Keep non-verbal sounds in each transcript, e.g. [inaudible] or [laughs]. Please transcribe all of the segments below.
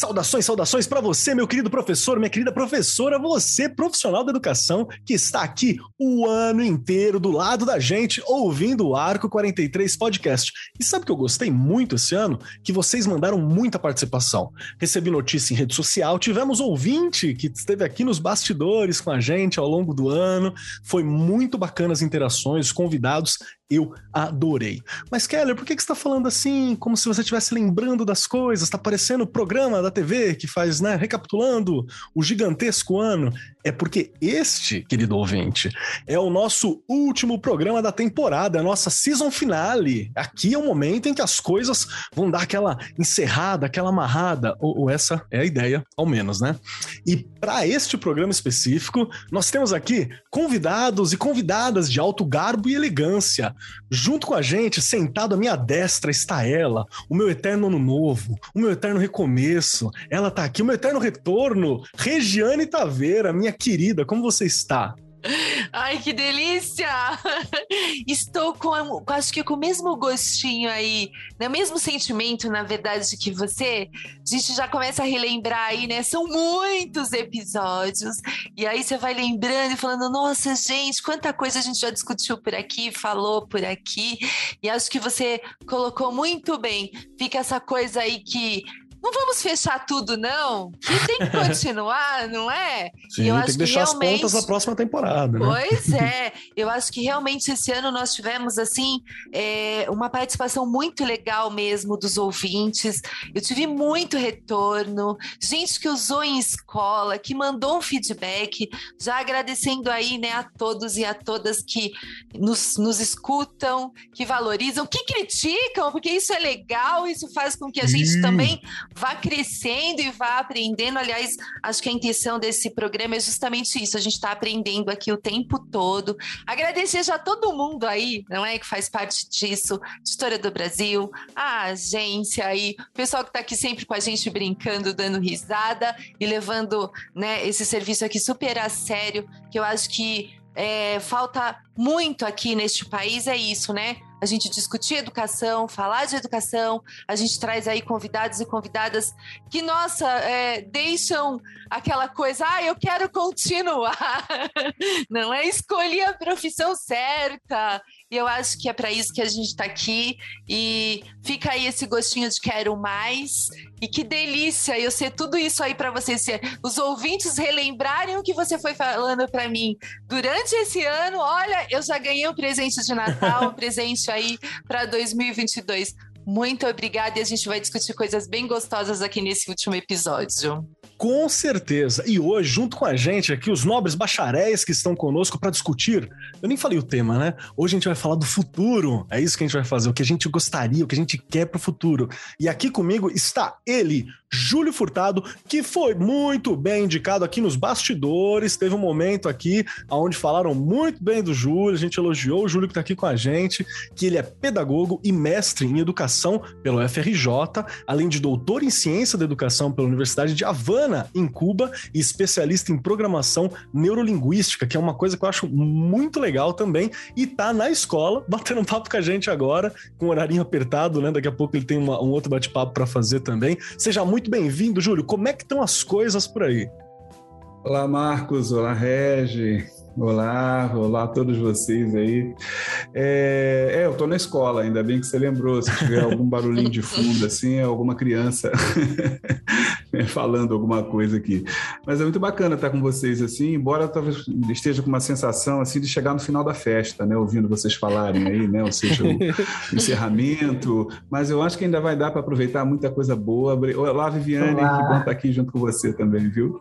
Saudações, saudações para você, meu querido professor, minha querida professora, você, profissional da educação, que está aqui o ano inteiro do lado da gente, ouvindo o Arco 43 Podcast. E sabe que eu gostei muito esse ano? Que vocês mandaram muita participação. Recebi notícia em rede social, tivemos ouvinte que esteve aqui nos bastidores com a gente ao longo do ano. Foi muito bacana as interações, os convidados eu adorei. Mas, Keller, por que, que você está falando assim, como se você estivesse lembrando das coisas? Está parecendo o programa da TV que faz, né, recapitulando o gigantesco ano. É porque este, querido ouvinte, é o nosso último programa da temporada, a nossa season finale. Aqui é o momento em que as coisas vão dar aquela encerrada, aquela amarrada, ou, ou essa é a ideia, ao menos, né? E para este programa específico, nós temos aqui convidados e convidadas de alto garbo e elegância. Junto com a gente, sentado à minha destra, está ela, o meu eterno ano novo, o meu eterno recomeço. Ela tá aqui, o meu eterno retorno, Regiane Taveira, minha querida, como você está? Ai, que delícia! [laughs] Estou com, acho que com o mesmo gostinho aí, né? o mesmo sentimento, na verdade, que você. A gente já começa a relembrar aí, né? São muitos episódios. E aí você vai lembrando e falando: nossa, gente, quanta coisa a gente já discutiu por aqui, falou por aqui. E acho que você colocou muito bem. Fica essa coisa aí que não vamos fechar tudo, não. Que tem que continuar, não é? Sim, eu tem acho que deixar que realmente... as pontas da próxima temporada. Né? Pois [laughs] é. Eu acho que realmente esse ano nós tivemos, assim, é, uma participação muito legal mesmo dos ouvintes. Eu tive muito retorno, gente que usou em escola, que mandou um feedback, já agradecendo aí, né, a todos e a todas que nos, nos escutam, que valorizam, que criticam, porque isso é legal, isso faz com que a gente também vá crescendo e vá aprendendo. Aliás, acho que a intenção desse programa é justamente isso. A gente está aprendendo aqui o tempo todo. Agradecer já todo mundo aí, não é? Que faz parte disso, História do Brasil, a agência aí, o pessoal que está aqui sempre com a gente brincando, dando risada e levando né, esse serviço aqui super a sério, que eu acho que é, falta muito aqui neste país é isso, né? A gente discutir educação, falar de educação, a gente traz aí convidados e convidadas que, nossa, é, deixam aquela coisa, ah, eu quero continuar. [laughs] Não é escolher a profissão certa, e eu acho que é para isso que a gente está aqui. E fica aí esse gostinho de quero mais. E que delícia eu ser tudo isso aí para vocês. Os ouvintes relembrarem o que você foi falando para mim durante esse ano. Olha, eu já ganhei um presente de Natal, um presente aí para 2022. Muito obrigada e a gente vai discutir coisas bem gostosas aqui nesse último episódio. Com certeza. E hoje, junto com a gente aqui, os nobres bacharéis que estão conosco para discutir. Eu nem falei o tema, né? Hoje a gente vai falar do futuro. É isso que a gente vai fazer, o que a gente gostaria, o que a gente quer para o futuro. E aqui comigo está ele, Júlio Furtado, que foi muito bem indicado aqui nos bastidores. Teve um momento aqui onde falaram muito bem do Júlio, a gente elogiou o Júlio que está aqui com a gente, que ele é pedagogo e mestre em educação pelo FRJ, além de doutor em ciência da educação pela Universidade de Havana, em Cuba, e especialista em programação neurolinguística, que é uma coisa que eu acho muito legal também, e tá na escola, [laughs] batendo um papo com a gente agora, com um horarinho apertado, né? Daqui a pouco ele tem uma, um outro bate-papo para fazer também. Seja muito muito bem-vindo, Júlio. Como é que estão as coisas por aí? Olá, Marcos. Olá, Regi. Olá, olá a todos vocês aí. É, é eu estou na escola, ainda bem que você lembrou. Se tiver algum barulhinho de fundo, assim, é alguma criança [laughs] falando alguma coisa aqui. Mas é muito bacana estar com vocês, assim, embora talvez esteja com uma sensação, assim, de chegar no final da festa, né? Ouvindo vocês falarem aí, né? Ou seja, o [laughs] encerramento. Mas eu acho que ainda vai dar para aproveitar muita coisa boa. Olá, Viviane, Olá. que bom estar aqui junto com você também, viu?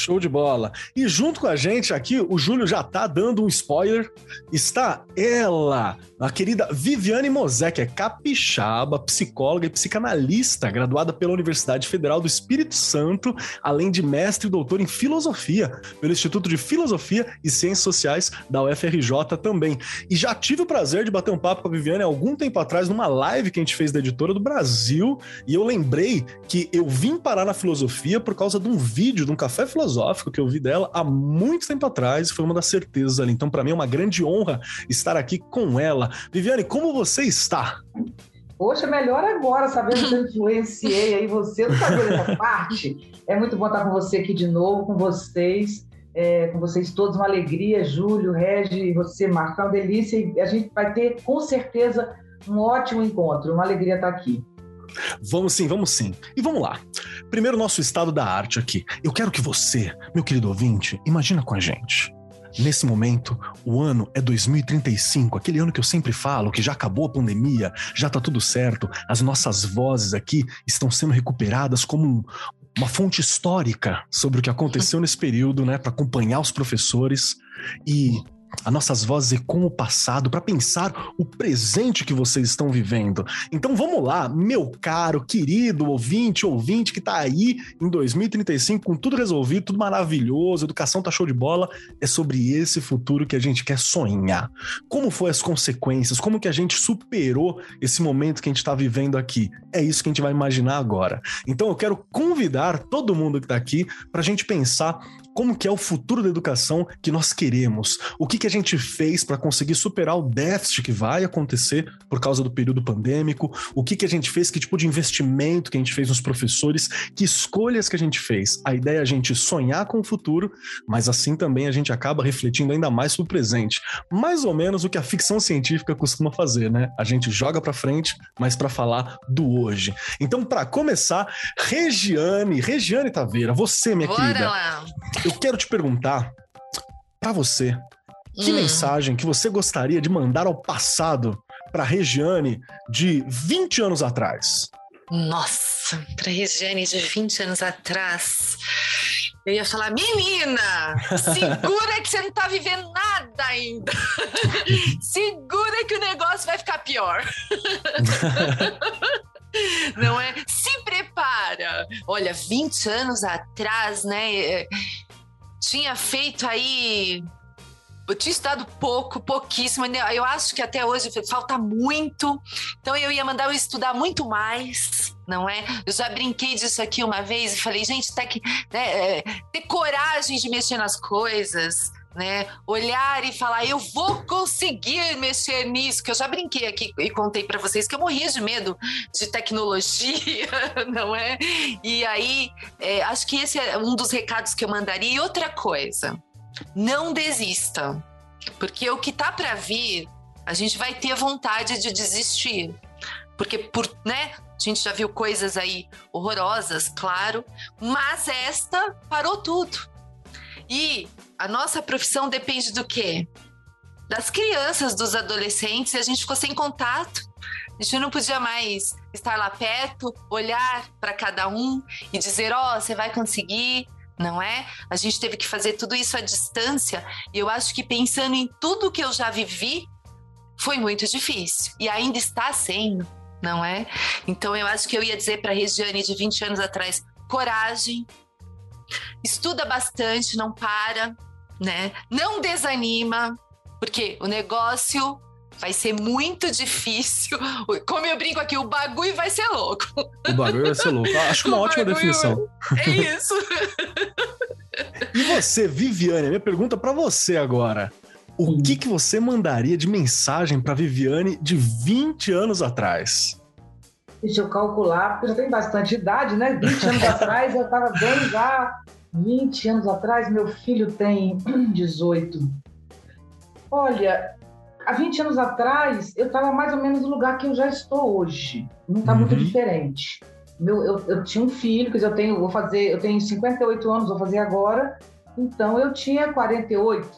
Show de bola. E junto com a gente aqui, o Júlio já tá dando um spoiler. Está ela, a querida Viviane que é capixaba, psicóloga e psicanalista, graduada pela Universidade Federal do Espírito Santo, além de mestre e doutor em filosofia pelo Instituto de Filosofia e Ciências Sociais da UFRJ também. E já tive o prazer de bater um papo com a Viviane algum tempo atrás numa live que a gente fez da editora do Brasil, e eu lembrei que eu vim parar na filosofia por causa de um vídeo, de um café filosófico que eu vi dela há muito tempo atrás, e foi uma das certezas ali. Então, para mim é uma grande honra estar aqui com ela. Viviane, como você está? Poxa, melhor agora, sabendo que eu influenciei aí você, não sabia dessa [laughs] parte. É muito bom estar com você aqui de novo, com vocês, é, com vocês todos, uma alegria, Júlio, Regi, você, Marcão, delícia, e a gente vai ter com certeza um ótimo encontro, uma alegria estar aqui. Vamos sim, vamos sim. E vamos lá. Primeiro, nosso estado da arte aqui. Eu quero que você, meu querido ouvinte, imagina com a gente. Nesse momento, o ano é 2035, aquele ano que eu sempre falo, que já acabou a pandemia, já tá tudo certo, as nossas vozes aqui estão sendo recuperadas como um, uma fonte histórica sobre o que aconteceu nesse período, né, para acompanhar os professores e as nossas vozes ecoam o passado para pensar o presente que vocês estão vivendo. Então vamos lá, meu caro, querido ouvinte, ouvinte que tá aí em 2035 com tudo resolvido, tudo maravilhoso, educação tá show de bola. É sobre esse futuro que a gente quer sonhar. Como foi as consequências? Como que a gente superou esse momento que a gente está vivendo aqui? É isso que a gente vai imaginar agora. Então eu quero convidar todo mundo que tá aqui para a gente pensar como que é o futuro da educação que nós queremos. O que, que a gente fez para conseguir superar o déficit que vai acontecer por causa do período pandêmico? O que, que a gente fez? Que tipo de investimento que a gente fez nos professores? Que escolhas que a gente fez? A ideia é a gente sonhar com o futuro, mas assim também a gente acaba refletindo ainda mais sobre o presente. Mais ou menos o que a ficção científica costuma fazer, né? A gente joga para frente, mas para falar do hoje. Então, para começar, Regiane, Regiane Taveira, você, minha Bora querida. lá. Eu quero te perguntar para você, que Hum. mensagem que você gostaria de mandar ao passado para Regiane de 20 anos atrás? Nossa, pra Regiane de 20 anos atrás, eu ia falar, menina, segura que você não tá vivendo nada ainda. [laughs] segura que o negócio vai ficar pior. [laughs] Não é? Se prepara. Olha, 20 anos atrás, né? Tinha feito aí. Eu tinha estudado pouco, pouquíssimo. né, Eu acho que até hoje falta muito. Então eu ia mandar eu estudar muito mais, não é? Eu já brinquei disso aqui uma vez e falei, gente, tá que, né, é, ter coragem de mexer nas coisas. Né? Olhar e falar, eu vou conseguir mexer nisso, que eu já brinquei aqui e contei para vocês que eu morria de medo de tecnologia, [laughs] não é? E aí, é, acho que esse é um dos recados que eu mandaria. E outra coisa, não desista, porque o que tá para vir, a gente vai ter vontade de desistir, porque por, né? A gente já viu coisas aí horrorosas, claro, mas esta parou tudo. E a nossa profissão depende do quê? Das crianças, dos adolescentes, e a gente ficou sem contato. A gente não podia mais estar lá perto, olhar para cada um e dizer: Ó, oh, você vai conseguir, não é? A gente teve que fazer tudo isso à distância, e eu acho que pensando em tudo que eu já vivi, foi muito difícil, e ainda está sendo, não é? Então eu acho que eu ia dizer para a Regiane de 20 anos atrás: coragem, estuda bastante, não para, né? Não desanima, porque o negócio vai ser muito difícil. Como eu brinco aqui, o bagulho vai ser louco. O bagulho vai ser louco. Acho uma O ótima definição. É isso. [laughs] E você, Viviane, minha pergunta para você agora. O que, que você mandaria de mensagem para Viviane de 20 anos atrás? Deixa eu calcular, porque eu já tenho bastante idade, né? 20 anos atrás eu estava bem já. 20 anos atrás, meu filho tem [clears throat] 18. Olha, há 20 anos atrás, eu estava mais ou menos no lugar que eu já estou hoje. Não está muito Uhum. diferente. Meu, eu, eu tinha um filho, quer dizer, eu tenho, vou fazer, eu tenho 58 anos, vou fazer agora. Então eu tinha 48,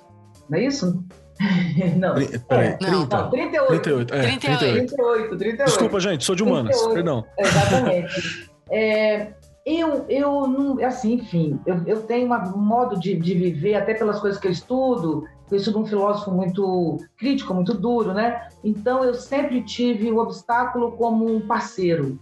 não é isso? [laughs] não. Peraí, Não, 30. Não, 38. 38, é, 38. 38. 38, 38. Desculpa, gente, sou de humanas, 38. perdão. Exatamente. [laughs] É, Eu, eu não, assim, enfim, eu, eu tenho um modo de, de viver, até pelas coisas que eu estudo, eu estudo um filósofo muito crítico, muito duro, né? Então eu sempre tive o obstáculo como um parceiro.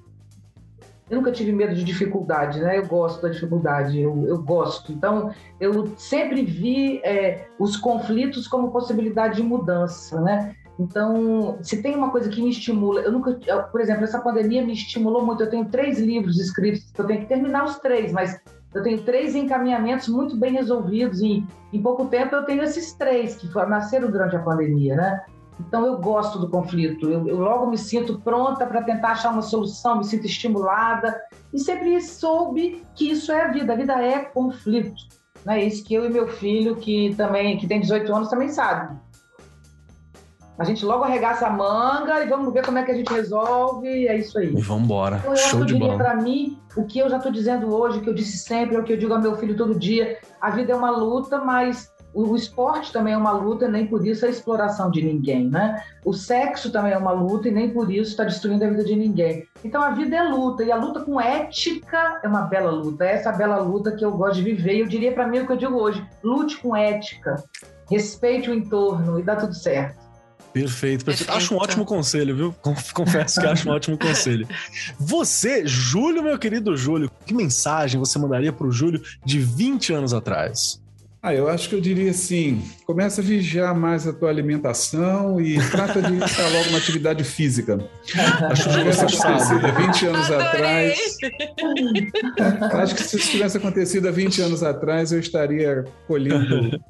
Eu nunca tive medo de dificuldade, né? Eu gosto da dificuldade, eu, eu gosto. Então eu sempre vi é, os conflitos como possibilidade de mudança, né? Então, se tem uma coisa que me estimula, eu nunca, por exemplo, essa pandemia me estimulou muito. Eu tenho três livros escritos, eu tenho que terminar os três, mas eu tenho três encaminhamentos muito bem resolvidos e em pouco tempo eu tenho esses três que nasceram durante a pandemia, né? Então eu gosto do conflito, eu, eu logo me sinto pronta para tentar achar uma solução, me sinto estimulada e sempre soube que isso é a vida, a vida é conflito. Né? Isso que eu e meu filho, que também que tem 18 anos, também sabe. A gente logo arregaça a manga e vamos ver como é que a gente resolve. É isso aí. E vamos embora. Então, eu Show de bola. Para mim, o que eu já estou dizendo hoje, o que eu disse sempre, é o que eu digo ao meu filho todo dia: a vida é uma luta, mas o esporte também é uma luta e nem por isso é a exploração de ninguém, né? O sexo também é uma luta e nem por isso está destruindo a vida de ninguém. Então a vida é luta e a luta com ética é uma bela luta. É essa bela luta que eu gosto de viver. E eu diria para mim o que eu digo hoje: lute com ética, respeite o entorno e dá tudo certo. Perfeito, perfeito. Acho um ótimo conselho, viu? [laughs] Confesso que acho um ótimo conselho. Você, Júlio, meu querido Júlio, que mensagem você mandaria para o Júlio de 20 anos atrás? Ah, eu acho que eu diria assim: começa a vigiar mais a tua alimentação e trata de iniciar logo uma atividade física. Acho que tivesse acontecido há 20 anos Adorei. atrás. acho que se isso tivesse acontecido há 20 anos atrás, eu estaria colhendo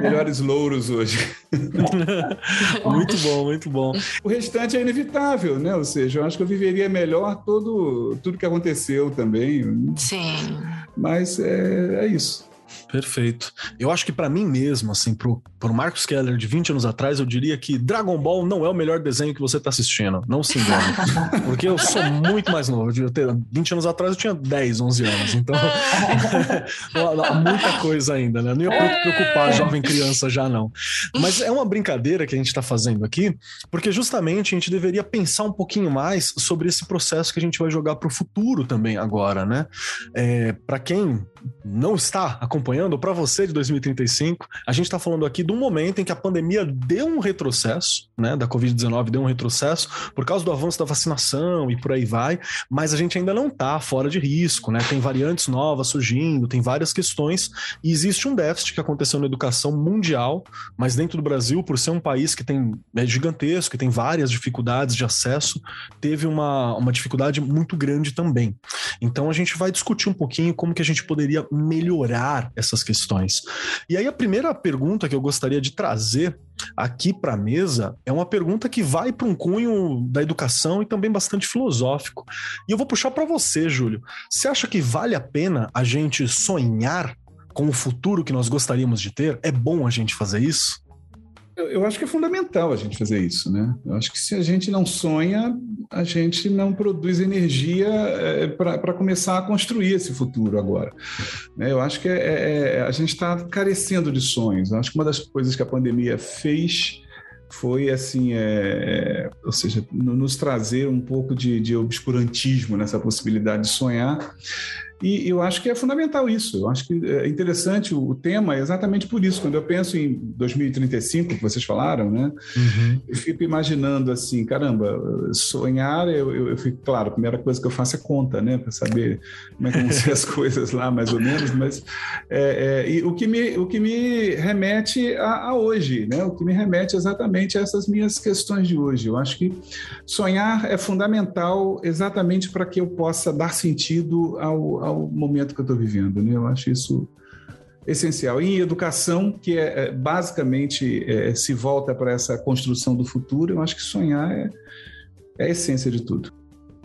melhores louros hoje. [laughs] muito bom, muito bom. O restante é inevitável, né? Ou seja, eu acho que eu viveria melhor todo, tudo que aconteceu também. Sim. Mas é, é isso. Perfeito. Eu acho que para mim mesmo, assim, pro, pro Marcos Keller de 20 anos atrás, eu diria que Dragon Ball não é o melhor desenho que você tá assistindo. Não se engane. [laughs] Porque eu sou muito mais novo. Eu ter, 20 anos atrás eu tinha 10, 11 anos. Então, [laughs] há muita coisa ainda, né? Não ia preocupar a jovem criança já, não. Mas é uma brincadeira que a gente tá fazendo aqui, porque justamente a gente deveria pensar um pouquinho mais sobre esse processo que a gente vai jogar pro futuro também agora, né? É, para quem não está acompanhando, para você de 2035, a gente está falando aqui um momento em que a pandemia deu um retrocesso, né, da Covid-19 deu um retrocesso por causa do avanço da vacinação e por aí vai, mas a gente ainda não está fora de risco, né? Tem variantes novas surgindo, tem várias questões e existe um déficit que aconteceu na educação mundial, mas dentro do Brasil, por ser um país que tem é gigantesco, que tem várias dificuldades de acesso, teve uma, uma dificuldade muito grande também. Então a gente vai discutir um pouquinho como que a gente poderia melhorar essas questões. E aí a primeira pergunta que eu gostaria de trazer aqui para a mesa é uma pergunta que vai para um cunho da educação e também bastante filosófico. E eu vou puxar para você, Júlio. Você acha que vale a pena a gente sonhar com o futuro que nós gostaríamos de ter? É bom a gente fazer isso? Eu, eu, acho que é fundamental a gente fazer isso, né? Eu acho que se a gente não sonha, a gente não produz energia é, para começar a construir esse futuro agora. Né? Eu acho que é, é, é a gente está carecendo de sonhos. Eu acho que uma das coisas que a pandemia fez foi assim, é, ou seja, nos trazer um pouco de, de obscurantismo nessa possibilidade de sonhar e eu acho que é fundamental isso. Eu acho que é interessante o tema exatamente por isso. Quando eu penso em 2035, que vocês falaram, né? Uhum. Eu fico imaginando assim, caramba, sonhar, eu, eu, eu, fico, claro, a primeira coisa que eu faço é conta, né? Para saber como é que vão ser as [laughs] coisas lá, mais ou menos. Mas é, é, e o, que me, o que me remete a, a, hoje, né? O que me remete exatamente a essas minhas questões de hoje. Eu acho que sonhar é fundamental exatamente para que eu possa dar sentido ao, ao ao momento que eu estou vivendo. Né? Eu acho isso essencial. E em educação, que é, é basicamente é, se volta para essa construção do futuro, eu acho que sonhar é, é a essência de tudo.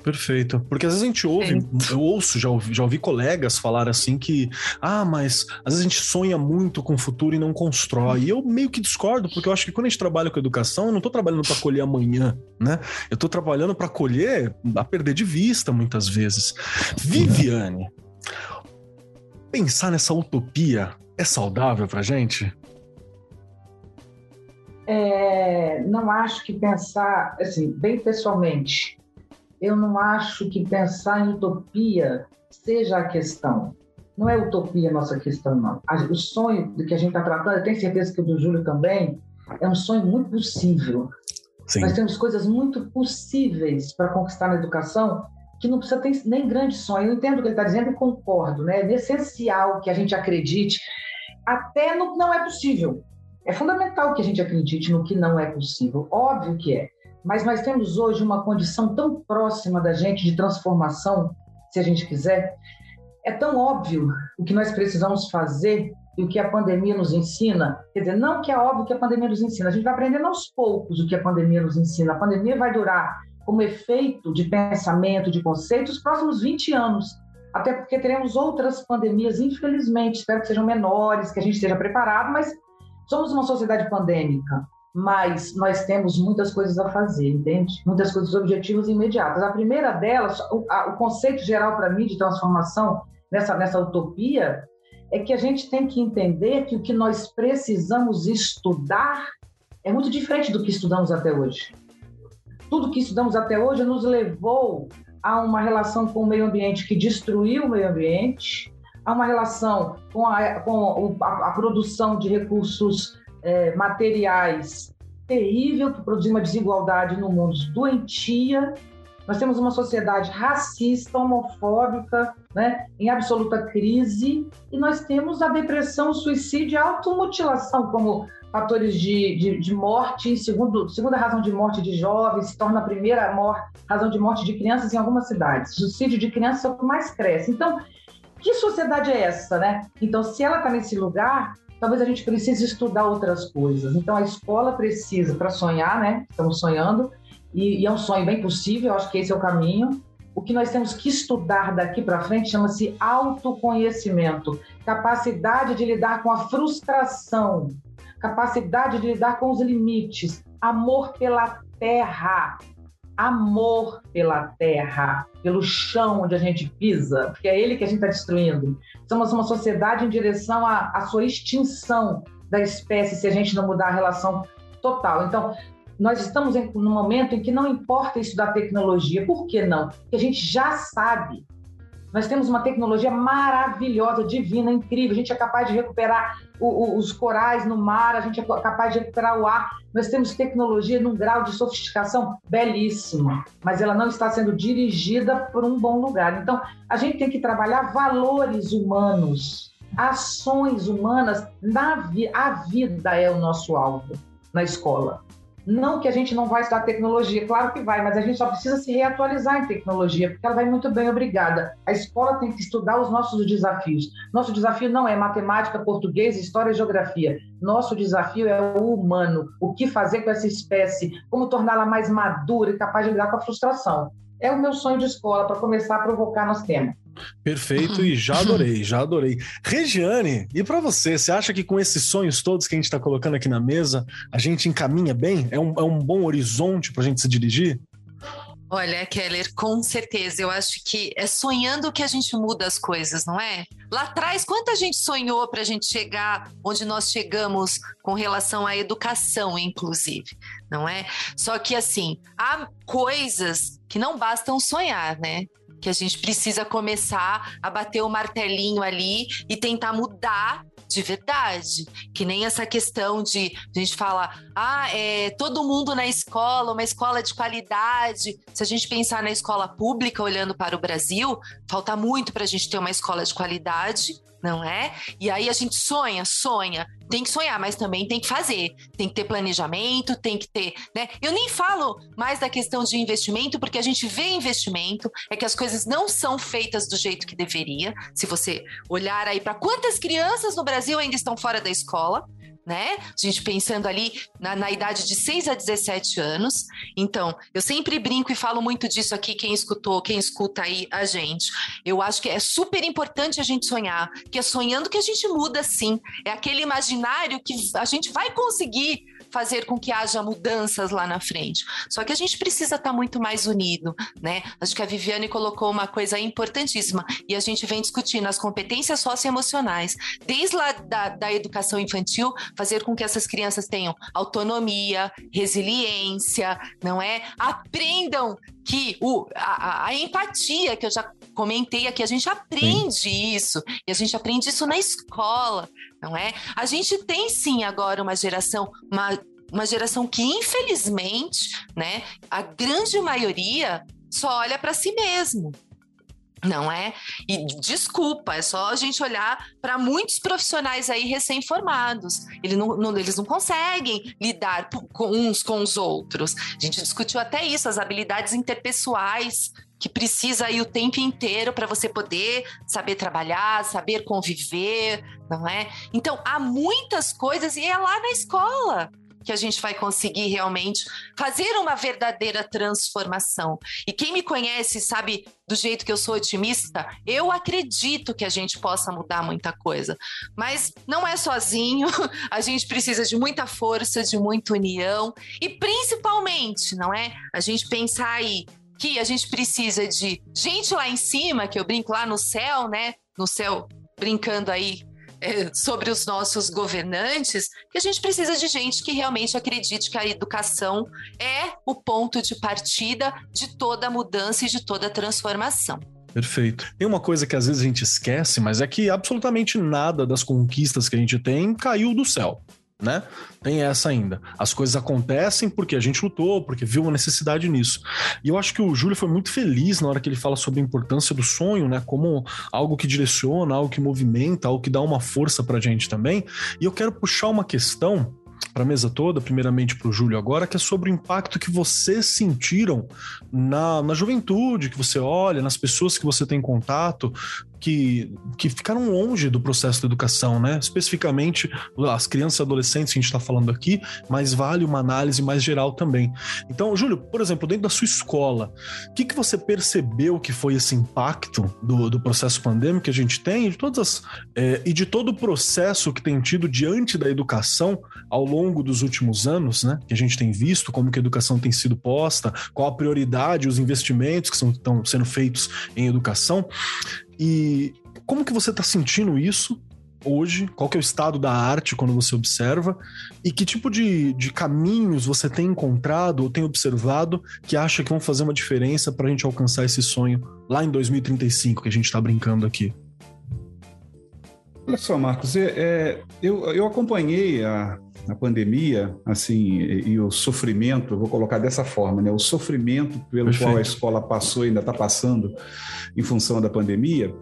Perfeito. Porque às vezes a gente ouve, eu ouço, já ouvi, já ouvi colegas falar assim que, ah, mas às vezes a gente sonha muito com o futuro e não constrói. E eu meio que discordo, porque eu acho que quando a gente trabalha com educação, eu não estou trabalhando para colher amanhã, né? Eu estou trabalhando para colher a perder de vista muitas vezes. Viviane, pensar nessa utopia é saudável para gente? É, não acho que pensar, assim, bem pessoalmente, eu não acho que pensar em utopia seja a questão. Não é utopia a nossa questão, não. O sonho do que a gente está tratando, eu tenho certeza que o do Júlio também, é um sonho muito possível. Sim. Nós temos coisas muito possíveis para conquistar na educação que não precisa ter nem grande sonho. Eu entendo o que ele está dizendo e concordo. Né? É essencial que a gente acredite até no que não é possível. É fundamental que a gente acredite no que não é possível. Óbvio que é. Mas nós temos hoje uma condição tão próxima da gente de transformação, se a gente quiser. É tão óbvio o que nós precisamos fazer e o que a pandemia nos ensina. Quer dizer, não que é óbvio que a pandemia nos ensina, a gente vai aprendendo aos poucos o que a pandemia nos ensina. A pandemia vai durar como efeito de pensamento, de conceitos, os próximos 20 anos. Até porque teremos outras pandemias, infelizmente, espero que sejam menores, que a gente esteja preparado, mas somos uma sociedade pandêmica. Mas nós temos muitas coisas a fazer, entende? Muitas coisas, objetivos imediatos. A primeira delas, o, a, o conceito geral para mim de transformação nessa, nessa utopia, é que a gente tem que entender que o que nós precisamos estudar é muito diferente do que estudamos até hoje tudo que estudamos até hoje nos levou a uma relação com o meio ambiente que destruiu o meio ambiente, a uma relação com a, com a, a produção de recursos é, materiais terrível, que produziu uma desigualdade no mundo doentia. Nós temos uma sociedade racista, homofóbica, né, em absoluta crise, e nós temos a depressão, o suicídio e a automutilação como fatores de, de, de, morte, segundo, segunda razão de morte de jovens, se torna a primeira razão de morte de crianças em algumas cidades. Suicídio de crianças é o que mais cresce. Então, que sociedade é essa, né? Então, se ela está nesse lugar, talvez a gente precise estudar outras coisas. Então, a escola precisa, para sonhar, né? Estamos sonhando, e, e é um sonho bem possível, eu acho que esse é o caminho. O que nós temos que estudar daqui para frente chama-se autoconhecimento, capacidade de lidar com a frustração, capacidade de lidar com os limites, amor pela terra, amor pela terra, pelo chão onde a gente pisa, porque é ele que a gente está destruindo. Somos uma sociedade em direção à, à sua extinção da espécie se a gente não mudar a relação total. Então, nós estamos em, num momento em que não importa estudar tecnologia. Por que não? Porque a gente já sabe nós temos uma tecnologia maravilhosa, divina, incrível. A gente é capaz de recuperar o, o, os corais no mar, a gente é capaz de recuperar o ar. Nós temos tecnologia num grau de sofisticação belíssimo, mas ela não está sendo dirigida por um bom lugar. Então, a gente tem que trabalhar valores humanos, ações humanas. Na vi a vida é o nosso alvo na escola. Não que a gente não vai estudar tecnologia, claro que vai, mas a gente só precisa se reatualizar em tecnologia, porque ela vai muito bem, obrigada. A escola tem que estudar os nossos desafios. Nosso desafio não é matemática, português, história e geografia. Nosso desafio é o humano. O que fazer com essa espécie? Como torná-la mais madura e capaz de lidar com a frustração? É o meu sonho de escola para começar a provocar nosso tema. Perfeito e já adorei, já adorei. Regiane, e para você, você acha que com esses sonhos todos que a gente está colocando aqui na mesa, a gente encaminha bem? É um, é um bom horizonte para a gente se dirigir? Olha, Keller, com certeza. Eu acho que é sonhando que a gente muda as coisas, não é? Lá atrás, quanta gente sonhou para a gente chegar onde nós chegamos com relação à educação, inclusive, não é? Só que, assim, há coisas que não bastam sonhar, né? Que a gente precisa começar a bater o martelinho ali e tentar mudar de verdade. Que nem essa questão de a gente falar, ah, é todo mundo na escola, uma escola de qualidade. Se a gente pensar na escola pública, olhando para o Brasil, falta muito para a gente ter uma escola de qualidade não é? E aí a gente sonha, sonha, tem que sonhar, mas também tem que fazer, tem que ter planejamento, tem que ter, né? Eu nem falo mais da questão de investimento, porque a gente vê investimento, é que as coisas não são feitas do jeito que deveria. Se você olhar aí para quantas crianças no Brasil ainda estão fora da escola, né? A gente pensando ali na, na, idade de 6 a 17 anos. Então, eu sempre brinco e falo muito disso aqui, quem escutou, quem escuta aí a gente. Eu acho que é super importante a gente sonhar, que é sonhando que a gente muda sim. É aquele imaginário que a gente vai conseguir fazer com que haja mudanças lá na frente. Só que a gente precisa estar muito mais unido, né? Acho que a Viviane colocou uma coisa importantíssima e a gente vem discutindo as competências socioemocionais, desde lá da, da educação infantil, fazer com que essas crianças tenham autonomia, resiliência, não é? Aprendam que o, a, a, empatia que eu já comentei aqui, a gente aprende sim. isso, e a gente aprende isso na escola, não é? A gente tem sim agora uma geração, uma, uma geração que, infelizmente, né, a grande maioria só olha para si mesmo. Não é? E desculpa, é só a gente olhar para muitos profissionais aí recém-formados. Eles não, não, eles não conseguem lidar com uns com os outros. A gente discutiu até isso, as habilidades interpessoais que precisa aí o tempo inteiro para você poder saber trabalhar, saber conviver, não é? Então, há muitas coisas e é lá na escola que a gente vai conseguir realmente fazer uma verdadeira transformação. E quem me conhece sabe do jeito que eu sou otimista, eu acredito que a gente possa mudar muita coisa. Mas não é sozinho, [laughs] a gente precisa de muita força, de muita união e principalmente, não é? A gente pensar aí que a gente precisa de gente lá em cima, que eu brinco lá no céu, né? No céu, brincando aí é, sobre os nossos governantes, que a gente precisa de gente que realmente acredite que a educação é o ponto de partida de toda mudança e de toda transformação. Perfeito. Tem uma coisa que às vezes a gente esquece, mas é que absolutamente nada das conquistas que a gente tem caiu do céu né? Tem essa ainda. As coisas acontecem porque a gente lutou, porque viu uma necessidade nisso. E eu acho que o Júlio foi muito feliz na hora que ele fala sobre a importância do sonho, né? Como algo que direciona, algo que movimenta, algo que dá uma força pra gente também. E eu quero puxar uma questão para a mesa toda, primeiramente para o Júlio agora, que é sobre o impacto que vocês sentiram na, na juventude, que você olha, nas pessoas que você tem contato, que, que ficaram longe do processo de educação, né? Especificamente as crianças e adolescentes que a gente está falando aqui, mas vale uma análise mais geral também. Então, Júlio, por exemplo, dentro da sua escola, o que, que você percebeu que foi esse impacto do, do processo pandêmico que a gente tem de todas as, é, e de todo o processo que tem tido diante da educação ao longo dos últimos anos, né? Que a gente tem visto como que a educação tem sido posta, qual a prioridade, os investimentos que estão sendo feitos em educação. E como que você está sentindo isso hoje? Qual que é o estado da arte quando você observa? E que tipo de, de caminhos você tem encontrado ou tem observado que acha que vão fazer uma diferença para a gente alcançar esse sonho lá em 2035 que a gente está brincando aqui? Olha só, Marcos, é, é, eu, eu acompanhei a, a pandemia, assim, e, e, o sofrimento, vou colocar dessa forma, né? O sofrimento pelo Perfeito. qual a escola passou e ainda está passando em função da pandemia,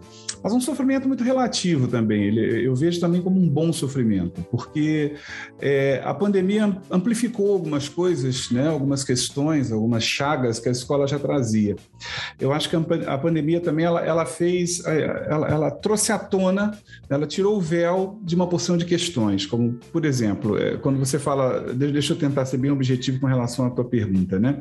mas um sofrimento muito relativo também. Ele, eu vejo também como um bom sofrimento, porque é, a pandemia amplificou algumas coisas, né? Algumas questões, algumas chagas que a escola já trazia. Eu acho que a pandemia também ela, ela fez, é, ela, ela trouxe à tona, ela tirou o véu de uma porção de questões, como por exemplo é, quando você fala, deixa eu tentar ser bem objetivo com relação à tua pergunta, né?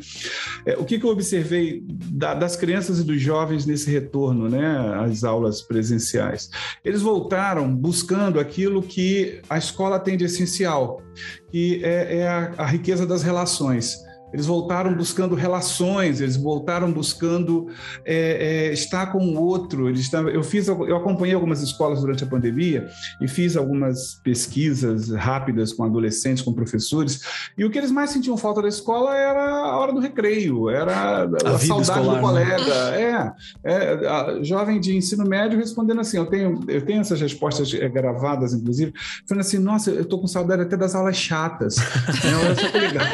É, o que, que eu observei da, das crianças e dos jovens nesse retorno, né, às aulas presenciais? Eles voltaram buscando aquilo que a escola tem de essencial, que é, é a, a riqueza das relações. Eles voltaram buscando relações, eles voltaram buscando é, é, estar com o outro. Eles, eu fiz, eu acompanhei algumas escolas durante a pandemia e fiz algumas pesquisas rápidas com adolescentes, com professores. E o que eles mais sentiam falta da escola era a hora do recreio, era a, a saudade escolar, do né? colega. Né? É, é jovem de ensino médio respondendo assim. Eu tenho, eu tenho essas respostas é, gravadas, inclusive, falando assim: Nossa, eu estou com saudade até das aulas chatas. Olha só que legal.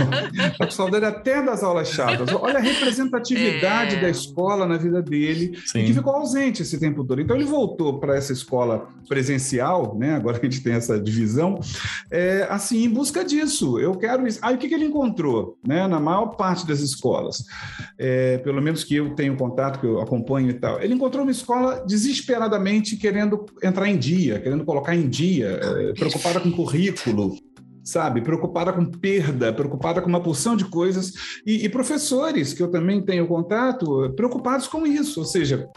Estou com saudade até das aulas chatas. Olha a representatividade [laughs] é... da escola na vida dele, Sim. que ficou ausente esse tempo todo. Então ele voltou para essa escola presencial, né? Agora a gente tem essa divisão, é, assim, em busca disso. Eu quero isso. Aí o que, que ele encontrou, né? Na maior parte das escolas, é, pelo menos que eu tenho contato, que eu acompanho e tal, ele encontrou uma escola desesperadamente querendo entrar em dia, querendo colocar em dia, é, preocupada com currículo, sabe? Preocupada com perda, preocupada com uma porção de coisas, e, e, professores que eu também tenho contato, preocupados com isso, ou seja,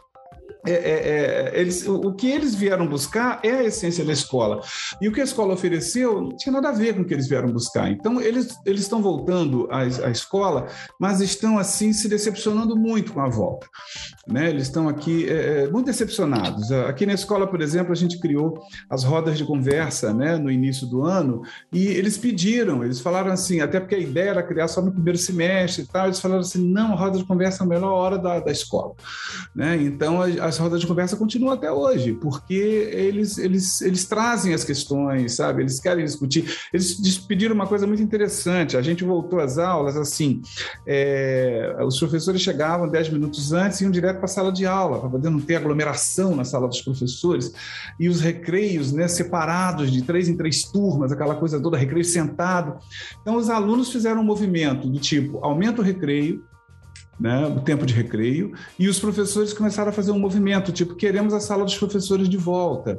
é, é, é, eles, o que eles vieram buscar é a essência da escola. E o que a escola ofereceu não tinha nada a ver com o que eles vieram buscar. Então, eles, eles estão voltando à, à escola, mas estão, assim, se decepcionando muito com a volta. né? Eles estão aqui é, muito decepcionados. Aqui na escola, por exemplo, a gente criou as rodas de conversa, né, no início do ano, e eles pediram, eles falaram assim, até porque a ideia era criar só no primeiro semestre e tal, eles falaram assim, não, a roda de conversa é a melhor hora da, da escola, né? Então as rodas de conversa continuam até hoje, porque eles eles eles trazem as questões, sabe? Eles querem discutir. Eles pediram uma coisa muito interessante. A gente voltou às aulas assim, é, os professores chegavam 10 minutos antes e iam direto para a sala de aula, para poder não ter aglomeração na sala dos professores, e os recreios né, separados de três em três turmas, aquela coisa toda, recreio sentado. Então, os alunos fizeram um movimento do tipo: aumenta o recreio, né, o tempo de recreio, e os professores começaram a fazer um movimento, tipo, queremos a sala dos professores de volta,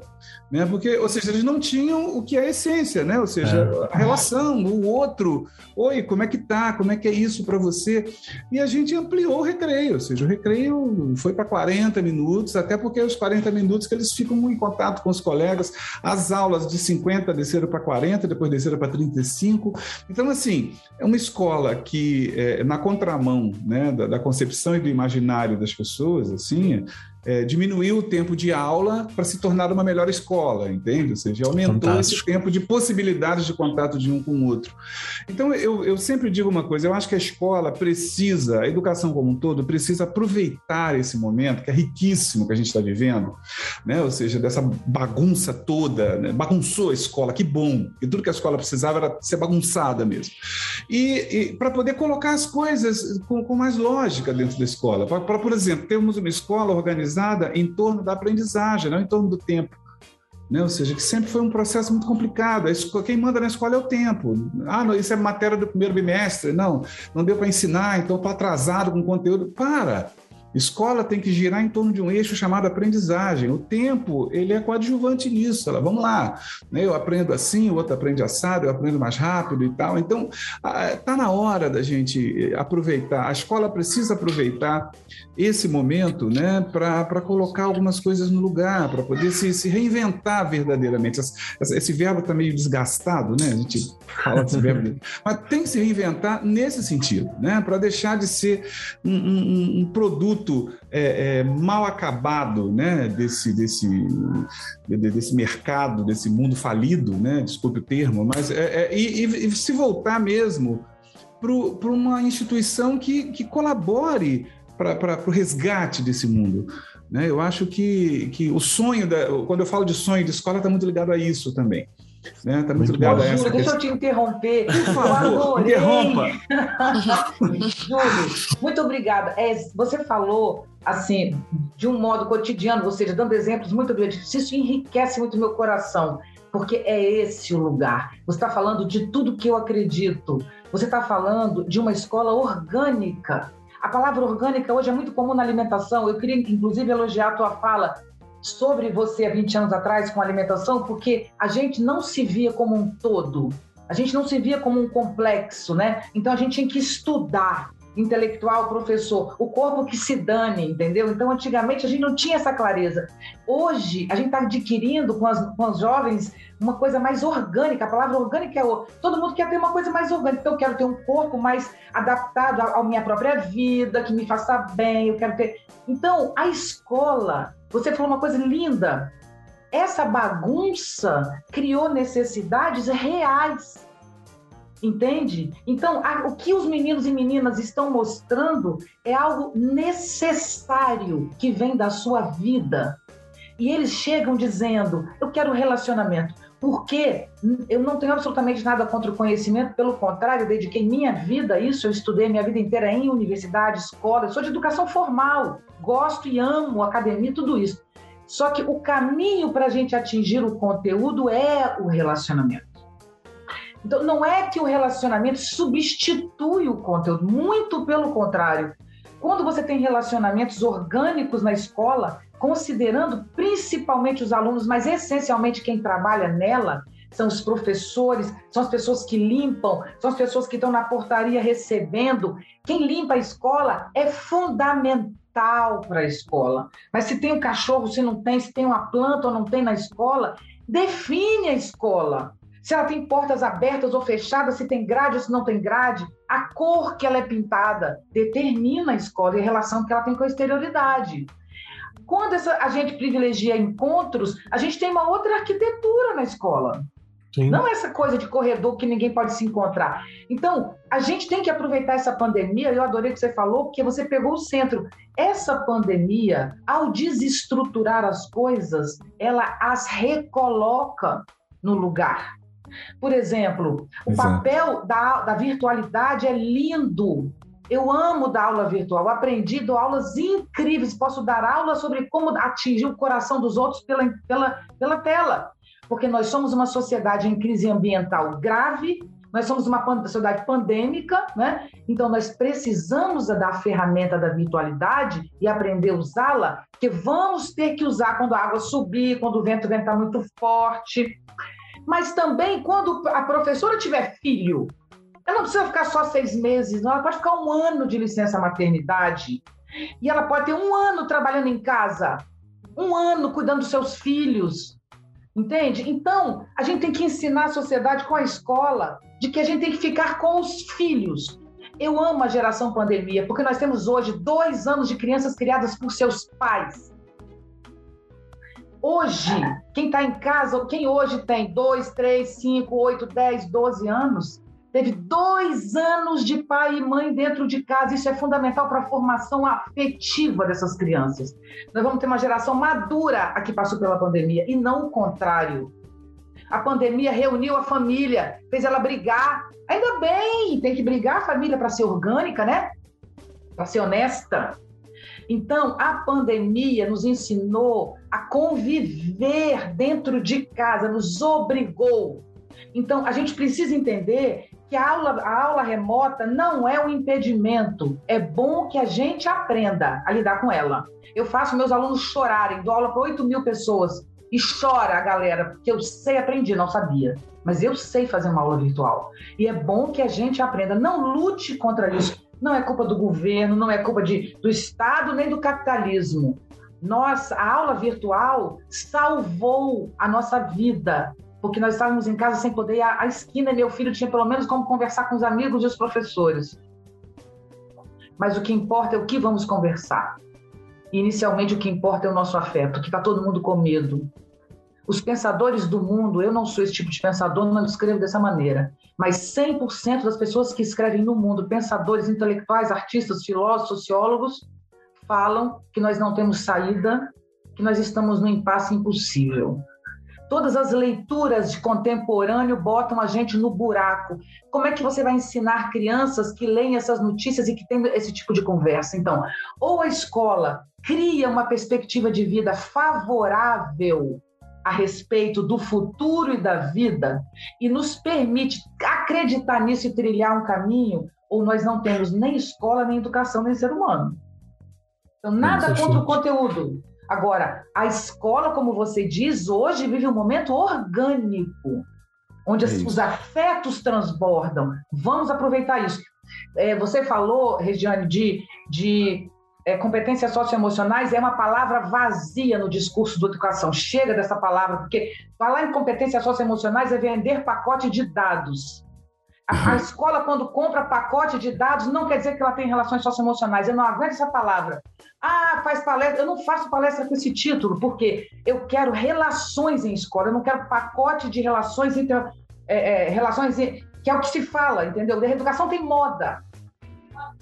né, porque, ou seja, eles não tinham o que é a essência, né, ou seja, é. a relação, o outro, oi, como é que tá, como é que é isso para você, e a gente ampliou o recreio, ou seja, o recreio foi para 40 minutos, até porque os 40 minutos que eles ficam em contato com os colegas, as aulas de 50 desceram para 40, depois desceram para 35, então, assim, é uma escola que, é, na contramão, né, da, da, concepção e do imaginário das pessoas, assim, é, diminuiu o tempo de aula para se tornar uma melhor escola, entende? Ou seja, aumentou Fantástico. esse tempo de possibilidades de contato de um com o outro. Então, eu, eu sempre digo uma coisa: eu acho que a escola precisa, a educação como um todo, precisa aproveitar esse momento, que é riquíssimo que a gente está vivendo, né? ou seja, dessa bagunça toda, né? bagunçou a escola, que bom, e tudo que a escola precisava era ser bagunçada mesmo. E, e para poder colocar as coisas com, com mais lógica dentro da escola. Para, por exemplo, termos uma escola organizada organizada em torno da aprendizagem, não em torno do tempo. Né? Ou seja, que sempre foi um processo muito complicado. Quem manda na escola é o tempo. Ah, não, isso é matéria do primeiro bimestre. Não, não deu para ensinar, então estou atrasado com o conteúdo. Para! Escola tem que girar em torno de um eixo chamado aprendizagem. O tempo, ele é coadjuvante nisso. Ela, vamos lá, né? eu aprendo assim, o outro aprende assado, eu aprendo mais rápido e tal. Então, está na hora da gente aproveitar. A escola precisa aproveitar esse momento né, para colocar algumas coisas no lugar, para poder se, se, reinventar verdadeiramente. Esse, esse verbo está meio desgastado, né? A gente fala desse verbo, [laughs] mas tem que se reinventar nesse sentido, né? Para deixar de ser um, um, um produto produto é, é, mal acabado né, desse, desse, desse mercado, desse mundo falido, né, desculpe o termo, mas é, é e, e, se voltar mesmo para uma instituição que, que colabore para o resgate desse mundo. Né? Eu acho que, que o sonho, da, quando eu falo de sonho de escola, está muito ligado a isso também. Né? Tá muito, muito ligado a essa Júlio, deixa eu te interromper. Por [laughs] favor, interrompa. [laughs] Júlio, muito obrigada. É, você falou assim, de um modo cotidiano, ou seja, dando exemplos muito objetivos, isso enriquece muito meu coração, porque é esse o lugar. Você está falando de tudo que eu acredito. Você está falando de uma escola orgânica. A palavra orgânica hoje é muito comum na alimentação. Eu queria, inclusive, elogiar a tua fala sobre você há 20 anos atrás com alimentação, porque a gente não se via como um todo. A gente não se via como um complexo, né? Então a gente tinha que estudar intelectual, professor, o corpo que se dane, entendeu? Então, antigamente a gente não tinha essa clareza. Hoje, a gente está adquirindo com, as, com os jovens uma coisa mais orgânica. A palavra orgânica é. Todo mundo quer ter uma coisa mais orgânica. Então, eu quero ter um corpo mais adaptado à minha própria vida, que me faça bem. Eu quero ter. Então, a escola você falou uma coisa linda. Essa bagunça criou necessidades reais. Entende? Então, a, o que os meninos e meninas estão mostrando é algo necessário que vem da sua vida. E eles chegam dizendo: Eu quero relacionamento. Porque eu não tenho absolutamente nada contra o conhecimento, pelo contrário, dediquei minha vida a isso. Eu estudei minha vida inteira em universidade, escola, eu sou de educação formal gosto e amo academia, tudo isso. Só que o caminho para a gente atingir o conteúdo é o relacionamento. Então, não é que o relacionamento substitui o conteúdo, muito pelo contrário. Quando você tem relacionamentos orgânicos na escola, considerando principalmente os alunos, mas essencialmente quem trabalha nela, são os professores, são as pessoas que limpam, são as pessoas que estão na portaria recebendo. Quem limpa a escola é fundamental para a escola. Mas se tem um cachorro, se não tem, se tem uma planta ou não tem na escola, define a escola. se ela tem portas abertas ou fechadas, se tem grade ou se não tem grade, a cor que ela é pintada determina a escola e a relação que ela tem com a exterioridade. Quando essa, a gente privilegia encontros, a gente tem uma outra arquitetura na escola. Sim. Não essa coisa de corredor que ninguém pode se encontrar. Então, a gente tem que aproveitar essa pandemia. Eu adorei o que você falou, porque você pegou o centro. Essa pandemia, ao desestruturar as coisas, ela as recoloca no lugar. Por exemplo, o Exato. papel da, da virtualidade é lindo. Eu amo dar aula virtual, aprendi, dou aulas incríveis, posso dar aula sobre como atingir o coração dos outros pela, pela, pela tela. Porque nós somos uma sociedade em crise ambiental grave, nós somos uma sociedade pandêmica, né? Então nós precisamos da ferramenta da virtualidade e aprender a usá-la, que vamos ter que usar quando a água subir, quando o vento ventar muito forte. Mas também quando a professora tiver filho, ela não precisa ficar só seis meses, não. Ela pode ficar um ano de licença maternidade. E ela pode ter um ano trabalhando em casa, um ano cuidando dos seus filhos. Entende? Então, a gente tem que ensinar a sociedade com a escola de que a gente tem que ficar com os filhos. Eu amo a geração pandemia, porque nós temos hoje dois anos de crianças criadas por seus pais. Hoje, quem está em casa, quem hoje tem dois, três, cinco, oito, dez, doze anos, teve dois anos de pai e mãe dentro de casa. Isso é fundamental para a formação afetiva dessas crianças. Nós vamos ter uma geração madura a que passou pela pandemia e não o contrário. A pandemia reuniu a família, fez ela brigar. Ainda bem, tem que brigar a família para ser orgânica, né? Para ser honesta. Então, a pandemia nos ensinou a conviver dentro de casa, nos obrigou. Então, a gente precisa entender que a aula, a aula remota não é um impedimento. É bom que a gente aprenda a lidar com ela. Eu faço meus alunos chorarem, dou aula para 8 mil pessoas e chora a galera, porque eu sei, aprendi, não sabia. Mas eu sei fazer uma aula virtual. E é bom que a gente aprenda. Não lute contra isso. Não é culpa do governo, não é culpa de, do Estado nem do capitalismo. Nossa, a aula virtual salvou a nossa vida porque nós estávamos em casa sem poder ir à, esquina e meu filho tinha pelo menos como conversar com os amigos e os professores. Mas o que importa é o que vamos conversar. Inicialmente, o que importa é o nosso afeto, que está todo mundo com medo. Os pensadores do mundo, eu não sou esse tipo de pensador, não escrevo dessa maneira, mas 100% das pessoas que escrevem no mundo, pensadores, intelectuais, artistas, filósofos, sociólogos, falam que nós não temos saída, que nós estamos no impasse impossível. Todas as leituras de contemporâneo botam a gente no buraco. Como é que você vai ensinar crianças que leem essas notícias e que têm esse tipo de conversa? Então, ou a escola cria uma perspectiva de vida favorável a respeito do futuro e da vida e nos permite acreditar nisso e trilhar um caminho, ou nós não temos nem escola, nem educação, nem ser humano. Então, nada contra o conteúdo, Agora, a escola, como você diz, hoje vive um momento orgânico, onde é os afetos transbordam. Vamos aproveitar isso. É, você falou, Regiane, de, de é, competências socioemocionais, é uma palavra vazia no discurso da educação. Chega dessa palavra, porque falar em competências socioemocionais é vender pacote de dados. A, a, escola, quando compra pacote de dados, não quer dizer que ela tem relações socioemocionais. Eu não aguento essa palavra. Ah, faz palestra. Eu não faço palestra com esse título, porque eu quero relações em escola. Eu não quero pacote de relações entre é, é, relações que é o que se fala, entendeu? A educação tem moda.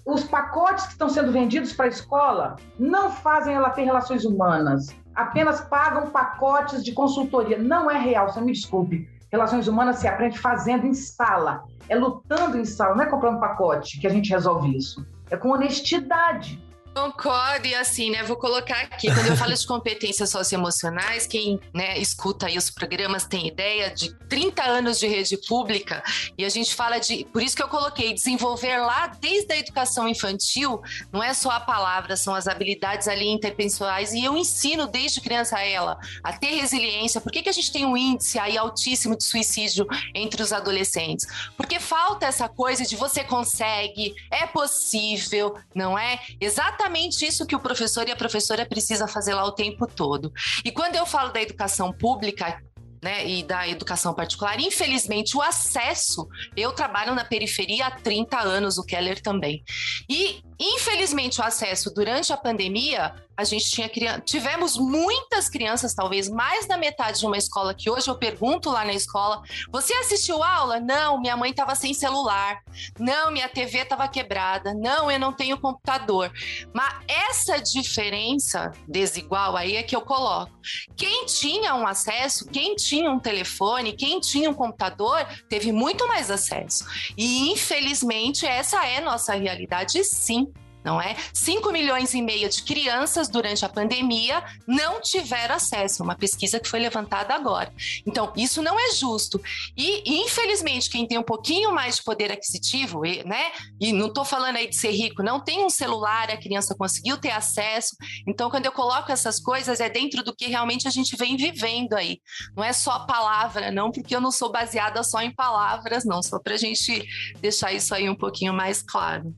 Os pacotes que estão sendo vendidos para a escola não fazem ela ter relações humanas. Apenas pagam pacotes de consultoria. Não é real, você me desculpe. Relações humanas se aprende fazendo em sala é lutando em sala, não é comprando pacote que a gente resolve isso. É com honestidade. Concordo, e assim, né? Vou colocar aqui, quando eu falo de competências socioemocionais, quem né, escuta aí os programas tem ideia de 30 anos de rede pública, e a gente fala de. Por isso que eu coloquei, desenvolver lá desde a educação infantil, não é só a palavra, são as habilidades ali interpessoais, e eu ensino desde criança a ela a ter resiliência. Por que, que a gente tem um índice aí altíssimo de suicídio entre os adolescentes? Porque falta essa coisa de você consegue, é possível, não é? Exatamente exatamente isso que o professor e a professora precisa fazer lá o tempo todo. E quando eu falo da educação pública, né, e da educação particular. Infelizmente, o acesso, eu trabalho na periferia há 30 anos, o Keller também. E Infelizmente, o acesso durante a pandemia, a gente tinha tivemos muitas crianças, talvez mais da metade de uma escola que hoje eu pergunto lá na escola: você assistiu aula? Não, minha mãe estava sem celular. Não, minha TV estava quebrada. Não, eu não tenho computador. Mas essa diferença desigual aí é que eu coloco. Quem tinha um acesso, quem tinha um telefone, quem tinha um computador, teve muito mais acesso. E infelizmente essa é nossa realidade, sim não é? 5 milhões e meio de crianças durante a pandemia não tiveram acesso, uma pesquisa que foi levantada agora. Então, isso não é justo. E, infelizmente, quem tem um pouquinho mais de poder aquisitivo, né? E não estou falando aí de ser rico, não tem um celular, a criança conseguiu ter acesso. Então, quando eu coloco essas coisas, é dentro do que realmente a gente vem vivendo aí. Não é só palavra, não, porque eu não sou baseada só em palavras, não, só para a gente deixar isso aí um pouquinho mais claro.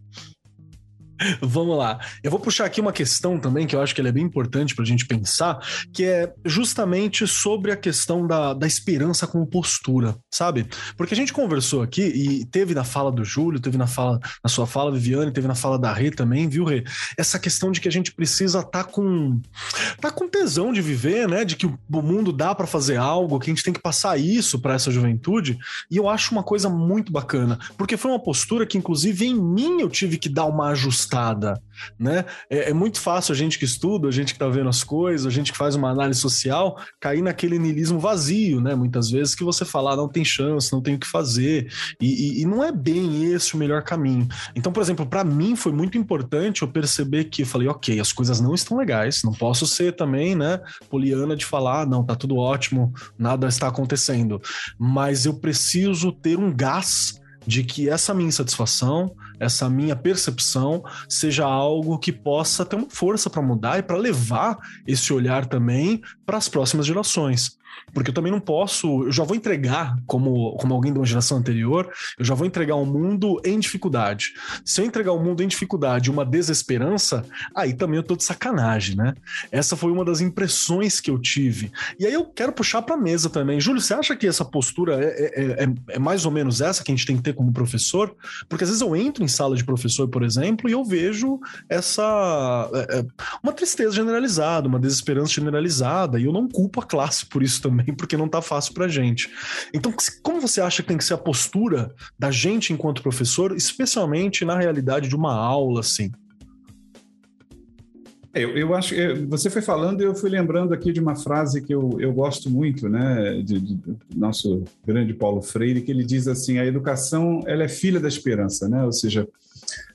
[laughs] Vamos lá. Eu vou puxar aqui uma questão também que eu acho que é bem importante para a gente pensar, que é justamente sobre a questão da, da esperança como postura, sabe? Porque a gente conversou aqui e teve na fala do Júlio, teve na fala na sua fala, Viviane, teve na fala da Rê também, viu, Rê? Essa questão de que a gente precisa estar tá com tá com tesão de viver, né? De que o mundo dá para fazer algo, que a gente tem que passar isso para essa juventude. E eu acho uma coisa muito bacana, porque foi uma postura que inclusive em mim eu tive que dar uma ajustada ajustada, né? É, é, muito fácil a gente que estuda, a gente que está vendo as coisas, a gente que faz uma análise social, cair naquele niilismo vazio, né? Muitas vezes que você fala, ah, não tem chance, não tem o que fazer, e, e, e não é bem esse o melhor caminho. Então, por exemplo, para mim foi muito importante eu perceber que eu falei, ok, as coisas não estão legais, não posso ser também, né, poliana de falar, ah, não, tá tudo ótimo, nada está acontecendo, mas eu preciso ter um gás de que essa minha insatisfação, essa minha percepção seja algo que possa ter uma força para mudar e para levar esse olhar também para as próximas gerações porque eu também não posso, eu já vou entregar, como, como alguém de uma geração anterior, eu já vou entregar um mundo em dificuldade. Se eu entregar um mundo em dificuldade uma desesperança, aí também eu tô de sacanagem, né? Essa foi uma das impressões que eu tive. E aí eu quero puxar para a mesa também. Júlio, você acha que essa postura é, é, é, é, mais ou menos essa que a gente tem que ter como professor? Porque às vezes eu entro em sala de professor, por exemplo, e eu vejo essa. É, é, uma tristeza generalizada, uma desesperança generalizada, e eu não culpo a classe por isso também porque não tá fácil pra gente. Então, como você acha que tem que ser a postura da gente enquanto professor, especialmente na realidade de uma aula, assim? É, eu, eu acho que você foi falando e eu fui lembrando aqui de uma frase que eu, eu gosto muito, né, de, de, nosso grande Paulo Freire, que ele diz assim: a educação ela é filha da esperança, né? Ou seja,